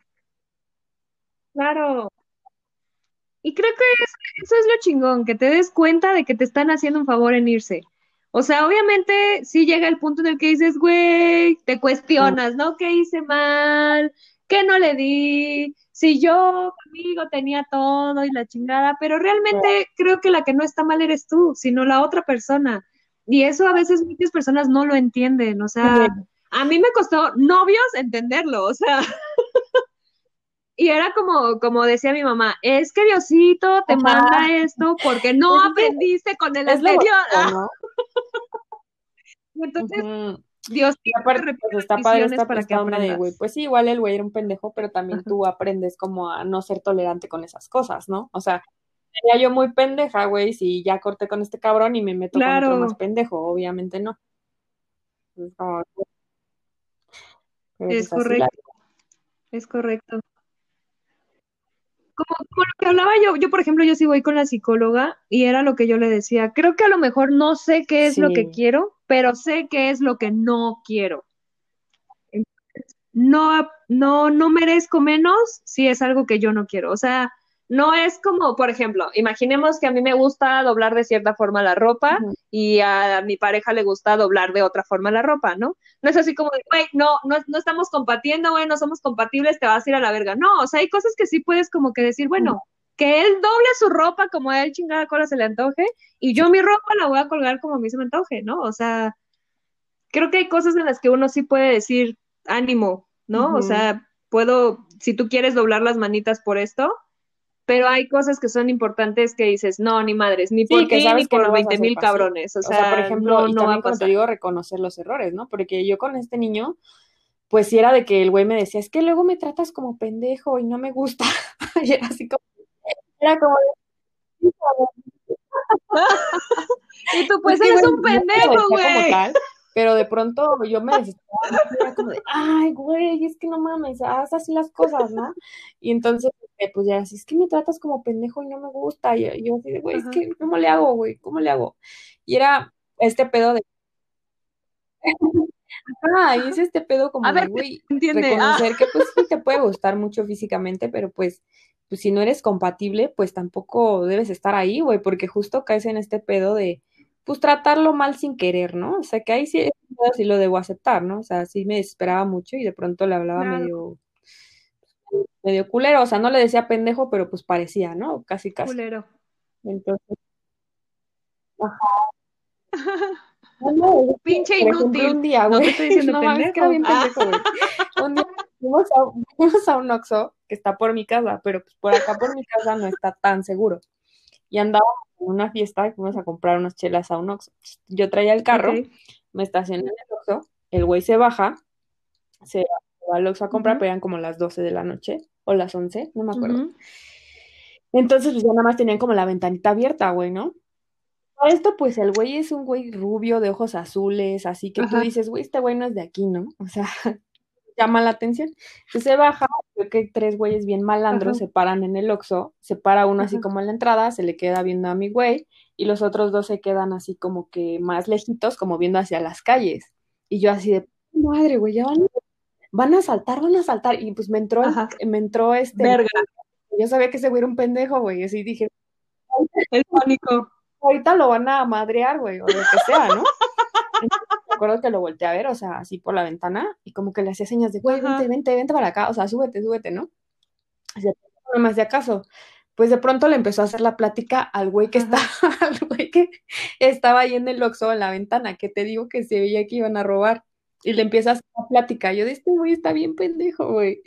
Claro. Y creo que eso es lo chingón, que te des cuenta de que te están haciendo un favor en irse. O sea, obviamente sí llega el punto en el que dices, güey, te cuestionas, ¿no? ¿Qué hice mal? ¿Qué no le di? si yo conmigo tenía todo y la chingada, pero realmente creo que la que no está mal eres tú, sino la otra persona. Y eso a veces muchas personas no lo entienden, o sea, a mí me costó novios entenderlo, o sea, y era como, como decía mi mamá, es que Diosito te manda esto porque no aprendiste con el anterior. Entonces, Dios y aparte pues está padre esta para que de güey, pues sí, igual el güey era un pendejo, pero también tú aprendes como a no ser tolerante con esas cosas, ¿no? O sea, sería yo muy pendeja, güey, si ya corté con este cabrón y me meto con otro más pendejo, obviamente no. Es, correcto. Es correcto. Como, como, lo que hablaba yo, yo por ejemplo, yo sí voy con la psicóloga y era lo que yo le decía, creo que a lo mejor no sé qué es lo que quiero, pero sé qué es lo que no quiero. No, no, no merezco menos si es algo que yo no quiero. O sea, no es como, por ejemplo, imaginemos que a mí me gusta doblar de cierta forma la ropa y a mi pareja le gusta doblar de otra forma la ropa, ¿no? No es así como, güey, no, no, no estamos compatiendo, güey, no somos compatibles, te vas a ir a la verga. No, o sea, hay cosas que sí puedes como que decir, bueno, que él doble su ropa como a él chingada cola se le antoje y yo mi ropa la voy a colgar como a mí se me antoje, ¿no? O sea, creo que hay cosas en las que uno sí puede decir ánimo, ¿no? O sea, puedo, si tú quieres doblar las manitas por esto, pero hay cosas que son importantes que dices, no, ni madres, ni por qué, ni por 20 mil cabrones. O sea, por ejemplo, no, va a pasar. te digo, reconocer los errores, ¿no? Porque yo con este niño, pues sí era de que el güey me decía, es que luego me tratas como pendejo y no me gusta. y era así como, era como y tú, pues eres un pendejo, güey. Pero de pronto yo me desesperaba, como de, ay, güey, es que no mames, haz así las cosas, ¿no? Y entonces, este, pues ya así, es que me tratas como pendejo y no me gusta. Y yo así de, güey, es que, ¿cómo le hago, güey? ¿Cómo le hago? Y era este pedo de. Ajá, y es este pedo como de, güey, reconocer ah. que pues sí te puede gustar mucho físicamente, pero pues pues si no eres compatible, pues tampoco debes estar ahí, güey, porque justo caes en este pedo de, pues tratarlo mal sin querer, ¿no? O sea, que ahí sí, sí lo debo aceptar, ¿no? O sea, sí me desesperaba mucho y de pronto le hablaba medio medio culero, o sea, no le decía pendejo, pero pues parecía, ¿no? Casi, casi. Culero. Entonces, ajá. Pinche inútil. un día, güey. No te estoy diciendo pendejo. que era bien pendejo, güey. Un día fuimos a, un Oxxo que está por mi casa, pero pues por acá por mi casa no está tan seguro. Y andábamos en una fiesta y fuimos a comprar unas chelas a un Oxxo. Yo traía el carro, me estacioné en el Oxxo, el güey se baja, se va al Oxxo a comprar, pero eran como las 12 de la noche o las 11, no me acuerdo. Entonces, pues ya nada más tenían como la ventanita abierta, güey, ¿no? Para esto, pues el güey es un güey rubio de ojos azules, así que tú dices, güey, este güey no es de aquí, ¿no? O sea, llama la atención. Entonces se baja, creo que tres güeyes bien malandros se paran en el Oxxo, se para uno así como en la entrada, se le queda viendo a mi güey, y los otros dos se quedan así como que más lejitos, como viendo hacia las calles. Y yo así de, madre, güey, ya van, van a saltar, van a saltar. Y pues me entró, me entró este... Verga. Yo sabía que ese güey era un pendejo, güey, así dije... El pánico. Ahorita lo van a madrear, güey, o lo que sea, ¿no? Acuerdo que lo volteé a ver, o sea, así por la ventana, y como que le hacía señas de, güey, vente, vente, vente para acá, o sea, súbete, súbete, ¿no? no me hacía caso. Pues de pronto le empezó a hacer la plática al güey que estaba, al güey que estaba ahí en el Oxxo, en la ventana, que te digo que se veía que iban a robar. Y le empieza a hacer la plática. Yo de este güey está bien pendejo, güey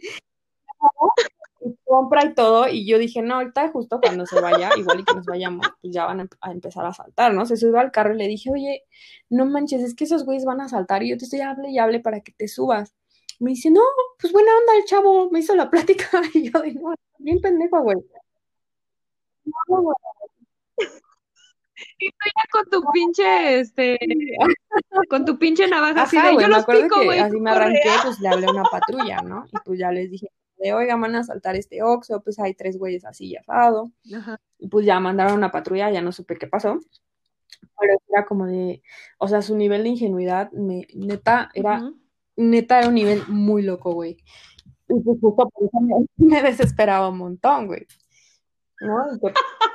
compra y todo, y yo dije, no, ahorita justo cuando se vaya, igual y que nos vayamos, pues ya van a, empezar a saltar, ¿no? Se subió al carro y le dije, oye, no manches, es que esos güeyes van a saltar y yo te estoy hable y hable para que te subas. Me dice, no, pues buena onda el chavo, me hizo la plática y yo de, no, bien pendejo, güey. Y tú ya con tu pinche, este, con tu pinche navaja así de, yo los pico, güey. Así me arranqué, pues le hablé a una patrulla, ¿no? Y pues ya les dije, de, oiga, van a saltar este Oxxo, pues hay tres güeyes así asado. Y pues ya mandaron una patrulla, ya no supe qué pasó. Pero era como de, o sea, su nivel de ingenuidad, me, neta, era, neta, era un nivel muy loco, güey. Y pues justo por eso me, desesperaba un montón, güey. ¿no?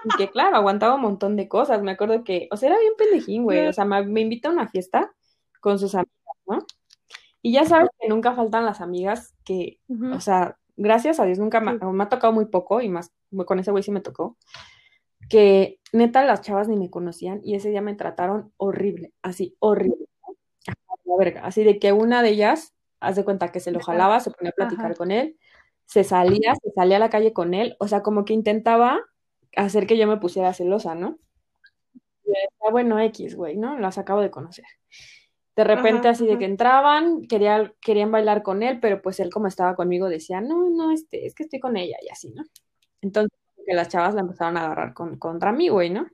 Y que, claro, aguantaba un montón de cosas. Me acuerdo que, o sea, era bien pendejín, güey. O sea, me, me invita a una fiesta con sus amigas, ¿no? Y ya sabes que nunca faltan las amigas que, o sea, gracias a Dios nunca me, ha tocado muy poco y más con ese güey sí me tocó, que neta las chavas ni me conocían y ese día me trataron horrible, así, horrible. Así de que una de ellas, haz de cuenta que se lo jalaba, se ponía a platicar con él, se salía, se salía a la calle con él, o sea, como que intentaba hacer que yo me pusiera celosa, ¿no? Y bueno, X, güey, ¿no? Las acabo de conocer. De repente así de que entraban, quería, querían bailar con él, pero pues él como estaba conmigo decía, no, no, este, es que estoy con ella y así, ¿no? Entonces que las chavas la empezaron a agarrar con, contra mí, güey, ¿no?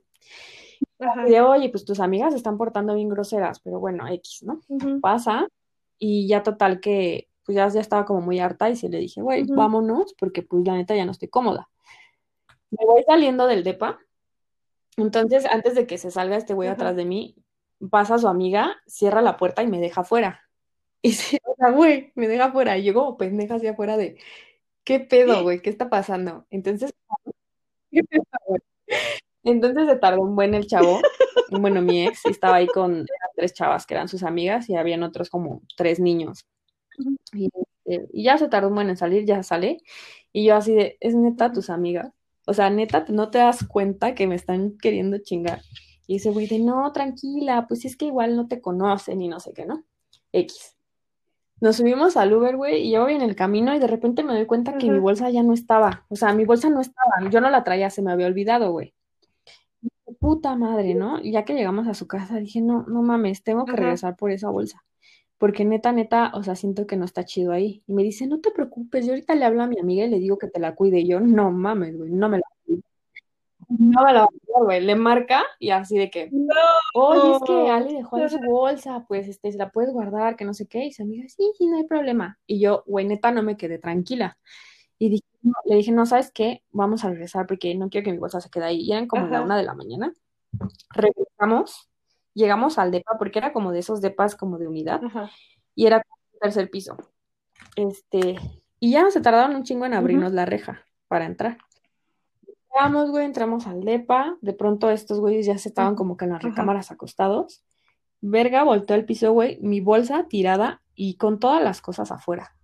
Y de, oye, pues tus amigas se están portando bien groseras, pero bueno, X, ¿no? Pasa y ya total que pues ya, ya estaba como muy harta y se le dije, güey, vámonos, porque pues la neta ya no estoy cómoda. Me voy saliendo del depa. Entonces, antes de que se salga este güey atrás de mí, pasa su amiga, cierra la puerta y me deja afuera. Y sí, o sea, güey, me deja afuera. Y yo como pendeja así afuera de, ¿qué pedo, güey? ¿Qué está pasando? Entonces, Entonces se tardó un buen el chavo. Bueno, mi ex estaba ahí con tres chavas que eran sus amigas y habían otros como tres niños. Y, este, y, ya se tardó un buen en salir, ya sale. Y yo así de, es neta tus amigas. O sea, neta, no te das cuenta que me están queriendo chingar. Y ese güey de, no, tranquila, pues es que igual no te conocen y no sé qué, ¿no? X. Nos subimos al Uber, güey, y yo voy en el camino y de repente me doy cuenta que mi bolsa ya no estaba. O sea, mi bolsa no estaba, yo no la traía, se me había olvidado, güey. Puta madre, ¿no? Y ya que llegamos a su casa, dije, no, no mames, tengo que regresar por esa bolsa. Porque neta, neta, o sea, siento que no está chido ahí. Y me dice, no te preocupes, yo ahorita le hablo a mi amiga y le digo que te la cuide. Y yo, no mames, güey, no me la no la güey. Le marca y así de que, no. oye, es que Ali dejó en su bolsa, pues este, se la puedes guardar, que no sé qué. Y su amiga, sí, sí, no hay problema. Y yo, güey, neta, no me quedé tranquila. Y le dije, no, ¿sabes qué? Vamos a regresar porque no quiero que mi bolsa se quede ahí. Y eran como la una de la mañana. Regresamos, llegamos al depa, porque era como de esos depas como de unidad. Y era el tercer piso. Este, y ya se tardaron un chingo en abrirnos la reja para entrar. Llegamos, güey, entramos al DEPA. De pronto estos güeyes ya se estaban como que en las recámaras acostados. Verga, volteó al piso, güey, mi bolsa tirada y con todas las cosas afuera.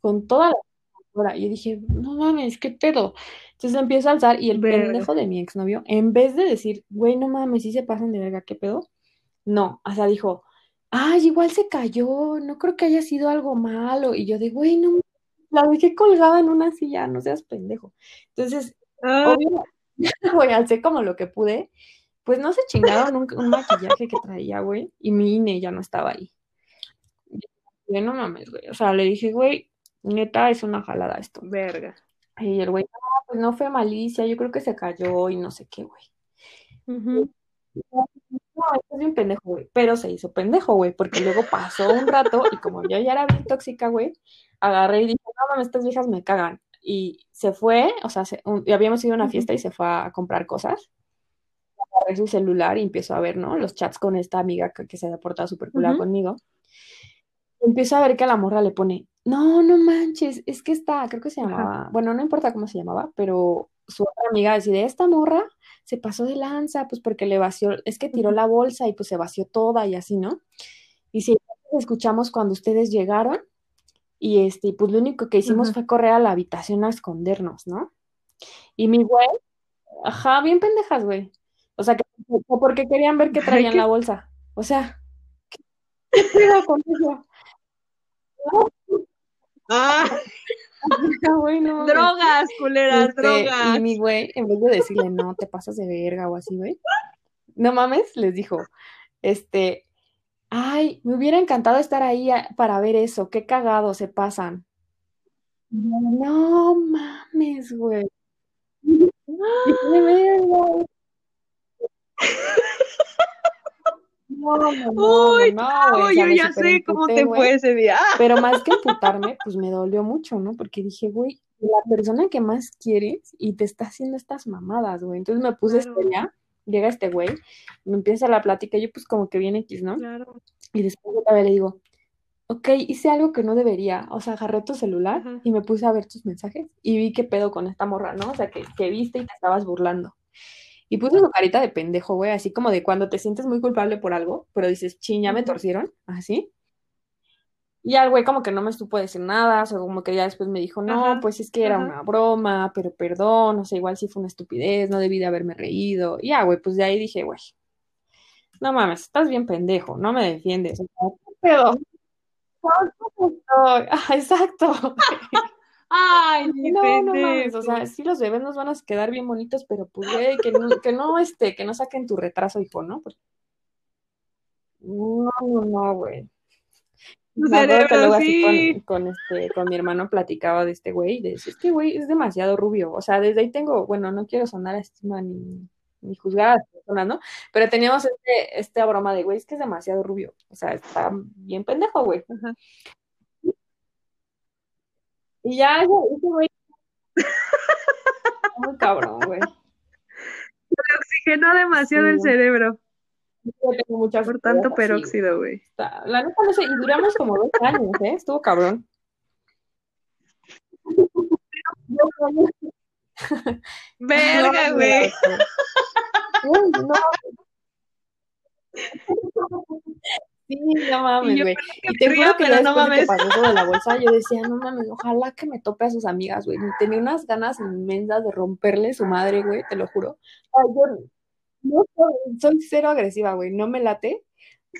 Con todas las cosas afuera. Y yo dije, no mames, ¿qué pedo? Entonces empiezo a alzar y el pendejo de mi exnovio, en vez de decir, güey, no mames, si se pasan de verga, ¿qué pedo? No, o sea, dijo, ay, igual se cayó, no creo que haya sido algo malo. Y yo de, güey, no, la dejé colgada en una silla, no seas pendejo. Entonces. Obvio, güey, alcé como lo que pude. Pues no se chingaron un, maquillaje que traía, güey, y mi INE ya no estaba ahí. Y no mames, güey. O sea, le dije, güey, neta, es una jalada esto. Verga. Y el güey, no, pues no fue malicia, yo creo que se cayó y no sé qué, güey. No, es un pendejo, güey. Pero se hizo pendejo, güey, porque luego pasó un rato y como yo ya era bien tóxica, güey, agarré y dije, no mames, estas viejas me cagan. Y se fue, o sea, habíamos ido a una fiesta y se fue a comprar cosas. Agarré su celular y empiezo a ver, ¿no? Los chats con esta amiga que, se había portado súper cool conmigo. Empiezo a ver que a la morra le pone, no, no manches, es que está, creo que se llamaba, bueno, no importa cómo se llamaba, pero su otra amiga decide, esta morra se pasó de lanza, pues porque le vació, es que tiró la bolsa y pues se vació toda y así, ¿no? Y si escuchamos cuando ustedes llegaron y este, pues lo único que hicimos fue correr a la habitación a escondernos, ¿no? Y mi güey, ajá, bien pendejas, güey. O sea, que, porque querían ver que traían la bolsa. O sea, ¿qué, qué con eso? Ah. drogas, culeras, este, drogas. Y mi güey, en vez de decirle, no, te pasas de verga o así, güey, no mames, les dijo, este, ay, me hubiera encantado estar ahí para ver eso, qué cagado se pasan. No mames, güey. No, no, no, yo ya sé cómo te fue ese día. Pero más que emputarme, pues me dolió mucho, ¿no? Porque dije, güey, la persona que más quieres y te está haciendo estas mamadas, güey. Entonces me puse claro. estrella, llega este güey, me empieza la plática, yo pues como que viene X, ¿no? Claro. Y después otra vez le digo, ok, hice algo que no debería, o sea, agarré tu celular y me puse a ver tus mensajes y vi qué pedo con esta morra, ¿no? O sea, que, que viste y te estabas burlando. Y puse su carita de pendejo, güey, así como de cuando te sientes muy culpable por algo, pero dices, ching, ya me torcieron, así. Y al güey como que no me supo decir nada, o sea, como que ya después me dijo, no, pues es que era una broma, pero perdón, o sea, igual sí fue una estupidez, no debí de haberme reído. Y ya, güey, pues de ahí dije, güey, no mames, estás bien pendejo, no me defiendes. Pero, exacto. Ay, no, no mames, o sea, sí los bebés nos van a quedar bien bonitos, pero pues, güey, que no, que no, este, que no saquen tu retraso, hijo, ¿no? Pues, no, no, no, güey. Luego así con, este, con mi hermano platicaba de este güey, de es que güey es demasiado rubio, o sea, desde ahí tengo, bueno, no quiero sonar a estima ni, ni juzgar a las personas, ¿no? Pero teníamos este, esta broma de, güey, es que es demasiado rubio, o sea, está bien pendejo, güey. Y ya, ese güey. Muy cabrón, güey. Se oxigenó demasiado el cerebro. Tengo muchas Por tanto peróxido, güey. La neta no sé, y duramos como dos años, ¿eh? Estuvo cabrón. Verga, güey. No, Sí, no mames, güey. Y, te juro que no mames. que pasó de la bolsa, yo decía, no mames, ojalá que me tope a sus amigas, güey. Tenía unas ganas inmensas de romperle su madre, güey, te lo juro. yo no soy, cero agresiva, güey, no me late,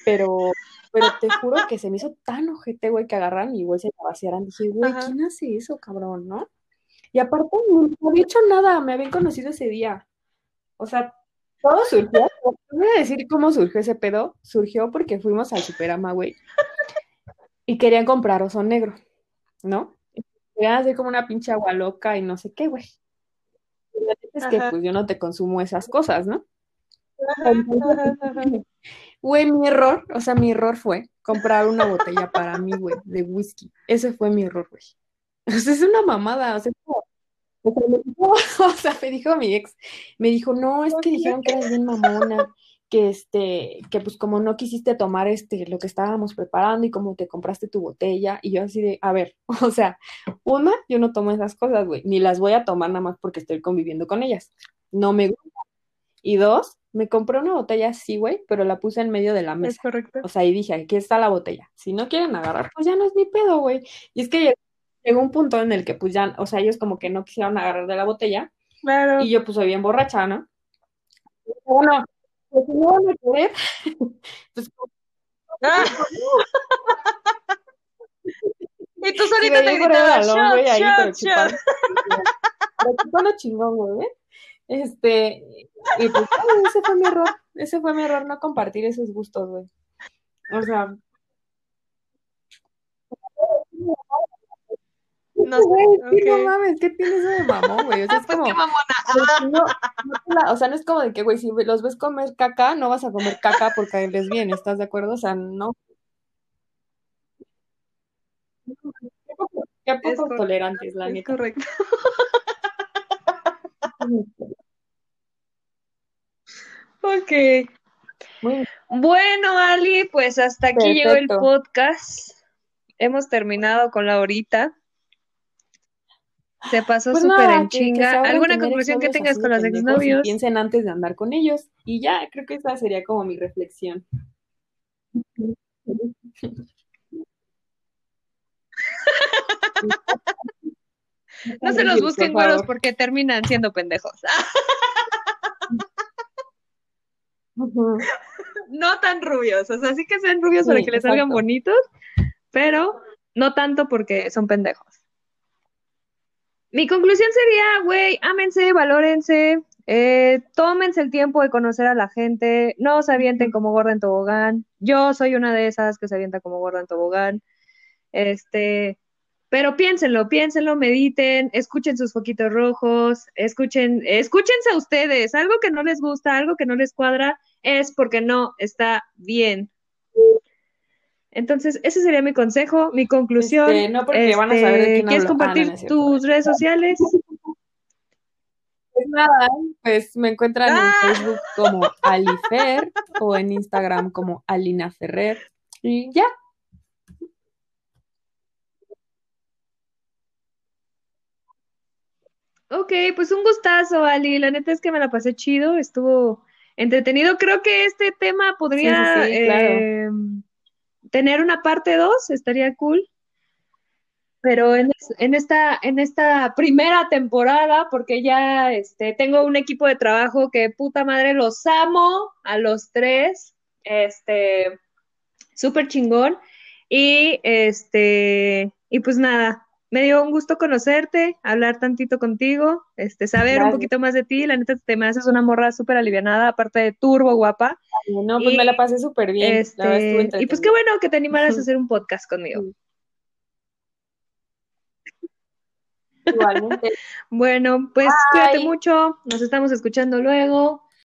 pero, pero te juro que se me hizo tan ojete, güey, que agarran y güey se la vaciaran. Dije, güey, ¿quién hace eso, cabrón, no? Y aparte, no había hecho nada, me habían conocido ese día. O sea, todo surgió. Voy a decir cómo surgió ese pedo. Surgió porque fuimos al Superama, güey. Y querían comprar oso negro, ¿no? Querían hacer como una pinche agua loca y no sé qué, güey. Y es que pues yo no te consumo esas cosas, ¿no? Güey, mi error, o sea, mi error fue comprar una botella para mí, güey, de whisky. Ese fue mi error, güey. O sea, es una mamada, o sea, como, o sea, me dijo mi ex, me dijo, no, es que dijeron que eras bien mamona, que este, que pues como no quisiste tomar este, lo que estábamos preparando y como te compraste tu botella, y yo así de, a ver, o sea, una, yo no tomo esas cosas, güey, ni las voy a tomar nada más porque estoy conviviendo con ellas, no me gusta. Y dos, me compré una botella así, güey, pero la puse en medio de la mesa. Es correcto. O sea, y dije, aquí está la botella. Si no quieren agarrar, pues ya no es mi pedo, güey. Y es que llegó un punto en el que pues ya, o sea, ellos como que no quisieron agarrar de la botella. Claro. Y yo pues soy bien borracha, ¿no? Bueno, pues si no van a querer, pues... Ah. y tú solita te gritabas, shot, güey, ahí, pero chingón, güey. Este, y pues, ese fue mi error, ese fue mi error, no compartir esos gustos, güey. O sea, no sé, okay. no mames, ¿qué tienes de mamón, güey? O sea, es pues como, no, no, o sea, no es como de que, güey, si los ves comer caca, no vas a comer caca porque caerles bien, ¿estás de acuerdo? O sea, no. Qué poco, tolerantes, la Es neta. correcto. Ok. Bueno, Ali, pues hasta aquí llegó el podcast. Hemos terminado con la horita. Se pasó Pues súper en chinga. ¿Alguna conclusión que tengas con los exnovios? Piensen antes de andar con ellos. Y ya, creo que esa sería como mi reflexión. No se los Por busquen güeros favor. porque terminan siendo pendejos. No tan rubios, o sea, sí que sean rubios para que les salgan bonitos, pero no tanto porque son pendejos. Mi conclusión sería, güey, ámense, valórense, eh, tómense el tiempo de conocer a la gente, no se avienten como gorda en tobogán. Yo soy una de esas que se avienta como gorda en tobogán. Este, pero piénsenlo, piénsenlo, mediten, escuchen sus foquitos rojos, escuchen, escúchense a ustedes. Algo que no les gusta, algo que no les cuadra, es porque no está bien. Entonces, ese sería mi consejo, mi conclusión. Este, no porque van a saber de quién ¿Quieres hablo. Ah, no, compartir no es cierto. tus redes sociales? Pues nada, pues me encuentran ¡Ah! en Facebook como Alifer o en Instagram como Alina Ferrer. Y ya. Ok, pues un gustazo, Ali. La neta es que me la pasé chido, estuvo entretenido. Creo que este tema podría Sí, sí, sí, claro. eh, tener una parte 2, estaría cool. Pero en, en esta, en esta primera temporada, porque ya este, tengo un equipo de trabajo que puta madre los amo a los tres. Este, súper chingón. Y este, y pues nada, me dio un gusto conocerte, hablar tantito contigo, este, saber un poquito más de ti. La neta te me haces una morra súper alivianada, aparte de turbo guapa. No, pues Y, me la pasé súper bien. La verdad Este, y pues qué bueno que te animaras a hacer un podcast conmigo. Igualmente. Bueno, pues cuídate mucho, nos estamos escuchando luego.